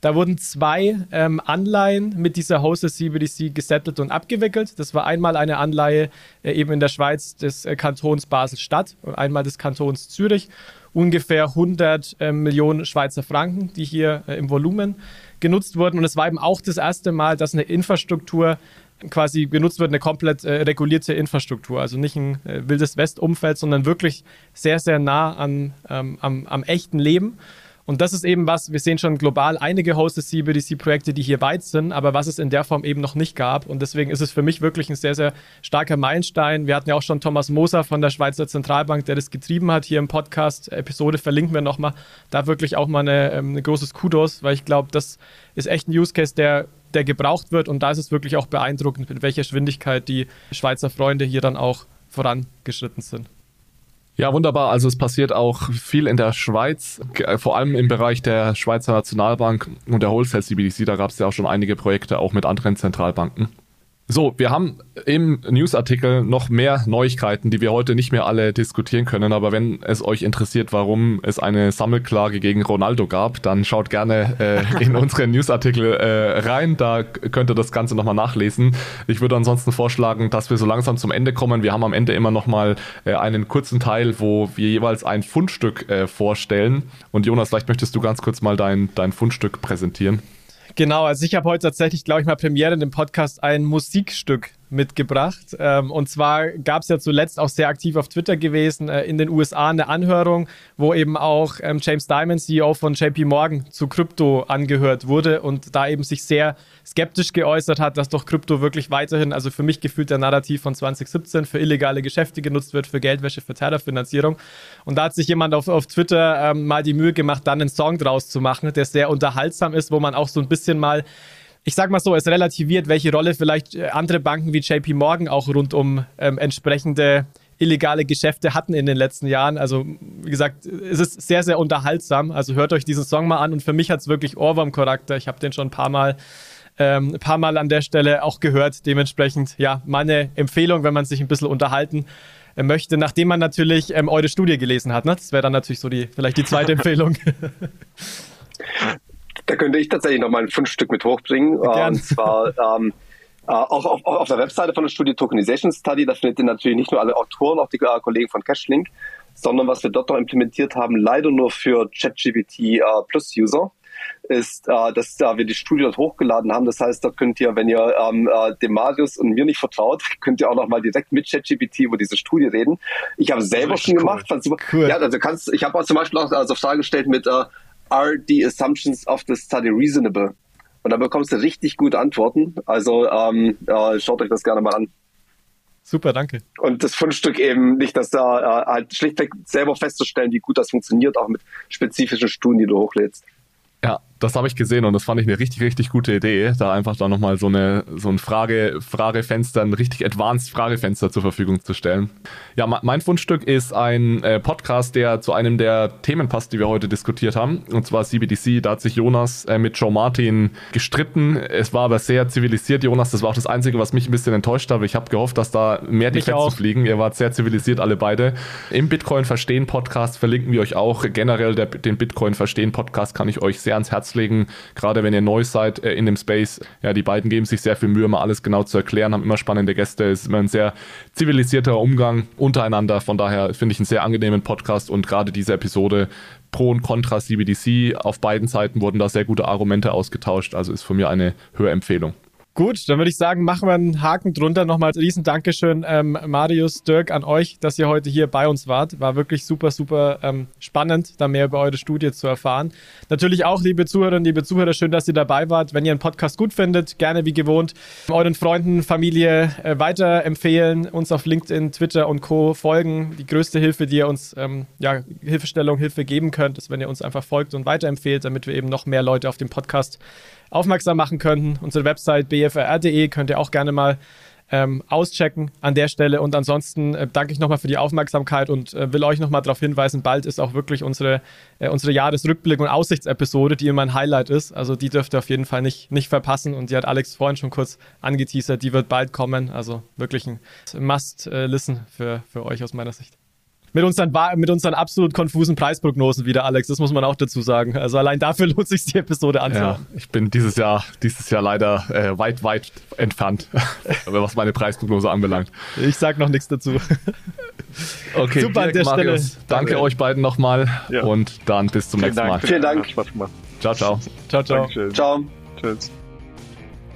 Da wurden zwei ähm, Anleihen mit dieser Hosted CBDC gesettelt und abgewickelt. Das war einmal eine Anleihe äh, eben in der Schweiz des äh, Kantons Basel-Stadt und einmal des Kantons Zürich. Ungefähr 100 äh, Millionen Schweizer Franken, die hier äh, im Volumen genutzt wurden. Und es war eben auch das erste Mal, dass eine Infrastruktur quasi genutzt wird, eine komplett äh, regulierte Infrastruktur. Also nicht ein äh, wildes Westumfeld, sondern wirklich sehr, sehr nah an, ähm, am, am echten Leben. Und das ist eben was, wir sehen schon global einige Hosted CBDC-Projekte, die hier weit sind, aber was es in der Form eben noch nicht gab. Und deswegen ist es für mich wirklich ein sehr, sehr starker Meilenstein. Wir hatten ja auch schon Thomas Moser von der Schweizer Zentralbank, der das getrieben hat hier im Podcast. Episode verlinken wir nochmal. Da wirklich auch mal ähm, ein großes Kudos, weil ich glaube, das ist echt ein Use Case, der der gebraucht wird. Und da ist es wirklich auch beeindruckend, mit welcher Geschwindigkeit die Schweizer Freunde hier dann auch vorangeschritten sind. Ja, wunderbar. Also es passiert auch viel in der Schweiz, vor allem im Bereich der Schweizer Nationalbank und der Wholesale CBDC. Da gab es ja auch schon einige Projekte, auch mit anderen Zentralbanken. So, wir haben im Newsartikel noch mehr Neuigkeiten, die wir heute nicht mehr alle diskutieren können. Aber wenn es euch interessiert, warum es eine Sammelklage gegen Ronaldo gab, dann schaut gerne äh, in [laughs] unseren Newsartikel äh, rein. Da könnt ihr das Ganze nochmal nachlesen. Ich würde ansonsten vorschlagen, dass wir so langsam zum Ende kommen. Wir haben am Ende immer nochmal äh, einen kurzen Teil, wo wir jeweils ein Fundstück äh, vorstellen. Und Jonas, vielleicht möchtest du ganz kurz mal dein, dein Fundstück präsentieren. Genau, also ich habe heute tatsächlich, glaube ich, mal Premiere in dem Podcast ein Musikstück mitgebracht. Ähm, und zwar gab es ja zuletzt auch sehr aktiv auf Twitter gewesen, äh, in den USA eine Anhörung, wo eben auch ähm, James Diamond, CEO von JP Morgan, zu Krypto angehört wurde und da eben sich sehr skeptisch geäußert hat, dass doch Krypto wirklich weiterhin, also für mich gefühlt der Narrativ von 2017, für illegale Geschäfte genutzt wird, für Geldwäsche, für Terrorfinanzierung. Und da hat sich jemand auf, auf Twitter ähm, mal die Mühe gemacht, dann einen Song draus zu machen, der sehr unterhaltsam ist, wo man auch so ein bisschen mal ich sag mal so, es relativiert, welche Rolle vielleicht äh, andere Banken wie JP Morgan auch rund um ähm, entsprechende illegale Geschäfte hatten in den letzten Jahren. Also, wie gesagt, es ist sehr, sehr unterhaltsam. Also hört euch diesen Song mal an und für mich hat es wirklich Ohrwurm-Charakter. Ich habe den schon ein paar Mal ähm, ein paar Mal an der Stelle auch gehört. Dementsprechend, ja, meine Empfehlung, wenn man sich ein bisschen unterhalten äh, möchte, nachdem man natürlich ähm, eure Studie gelesen hat. Ne? Das wäre dann natürlich so die, vielleicht die zweite [laughs] Empfehlung. [laughs] Da könnte ich tatsächlich noch mal ein Fundstück mit hochbringen. Gern. Und zwar ähm, äh, auch auf, auf, der Webseite von der Studie Tokenization Study, da findet ihr natürlich nicht nur alle Autoren, auch die äh, Kollegen von Cashlink, sondern was wir dort noch implementiert haben, leider nur für ChatGPT äh, Plus User, ist, äh, dass äh, wir die Studie dort hochgeladen haben. Das heißt, dort könnt ihr, wenn ihr ähm, äh, dem Marius und mir nicht vertraut, [laughs] könnt ihr auch noch mal direkt mit ChatGPT über diese Studie reden. Ich habe selber schon cool. gemacht. Fand super. Cool. Ja, also kannst, ich habe auch zum Beispiel auch also Fragen gestellt mit äh, are the assumptions of the study reasonable? Und da bekommst du richtig gute Antworten. Also ähm, äh, schaut euch das gerne mal an. Super, danke. Und das Fundstück eben nicht, dass da äh, halt schlichtweg selber festzustellen, wie gut das funktioniert, auch mit spezifischen Studien, die du hochlädst. Ja, das habe ich gesehen und das fand ich eine richtig, richtig gute Idee, da einfach da nochmal so, eine, so ein Frage, Fragefenster, ein richtig advanced Fragefenster zur Verfügung zu stellen. Ja, mein Fundstück ist ein äh, Podcast, der zu einem der Themen passt, die wir heute diskutiert haben, und zwar CBDC. Da hat sich Jonas äh, mit Joe Martin gestritten. Es war aber sehr zivilisiert, Jonas. Das war auch das Einzige, was mich ein bisschen enttäuscht hat. Ich habe gehofft, dass da mehr die Fetzen fliegen. Ihr wart sehr zivilisiert, alle beide. Im Bitcoin Verstehen Podcast verlinken wir euch auch. Generell der, den Bitcoin Verstehen Podcast kann ich euch sehr ans Herz Herz legen, gerade wenn ihr neu seid äh, in dem Space. Ja, die beiden geben sich sehr viel Mühe, mal alles genau zu erklären, haben immer spannende Gäste, ist immer ein sehr zivilisierter Umgang untereinander. Von daher finde ich einen sehr angenehmen Podcast und gerade diese Episode Pro und Contra CBDC auf beiden Seiten wurden da sehr gute Argumente ausgetauscht. Also ist von mir eine Hörempfehlung. Gut, dann würde ich sagen, machen wir einen Haken drunter. Nochmal riesen Dankeschön, ähm, Marius, Dirk, an euch, dass ihr heute hier bei uns wart. War wirklich super, super ähm, spannend, da mehr über eure Studie zu erfahren. Natürlich auch, liebe Zuhörerinnen, liebe Zuhörer, schön, dass ihr dabei wart. Wenn ihr einen Podcast gut findet, gerne wie gewohnt euren Freunden, Familie äh, weiterempfehlen, uns auf LinkedIn, Twitter und Co. folgen. Die größte Hilfe, die ihr uns, ähm, ja, Hilfestellung, Hilfe geben könnt, ist, wenn ihr uns einfach folgt und weiterempfehlt, damit wir eben noch mehr Leute auf dem Podcast aufmerksam machen könnten. Unsere Website bfr.de könnt ihr auch gerne mal ähm, auschecken an der Stelle. Und ansonsten äh, danke ich nochmal für die Aufmerksamkeit und äh, will euch nochmal darauf hinweisen, bald ist auch wirklich unsere, äh, unsere Jahresrückblick- und Aussichtsepisode, die immer ein Highlight ist. Also die dürft ihr auf jeden Fall nicht, nicht verpassen. Und die hat Alex vorhin schon kurz angeteasert, die wird bald kommen. Also wirklich ein Must-Listen äh, für, für euch aus meiner Sicht. Mit unseren, mit unseren absolut konfusen Preisprognosen wieder, Alex. Das muss man auch dazu sagen. Also allein dafür [laughs] lohnt sich die Episode anzuhören. Ja, ich bin dieses Jahr, dieses Jahr leider äh, weit, weit entfernt, [laughs] was meine Preisprognose anbelangt. Ich sag noch nichts dazu. [laughs] Okay, super an der Marius, Stelle. Danke, danke euch beiden nochmal ja. und dann bis zum Vielen nächsten Dank. Mal. Vielen Dank. Ciao, ciao. Ciao, ciao. Dankeschön. Ciao. Tschüss.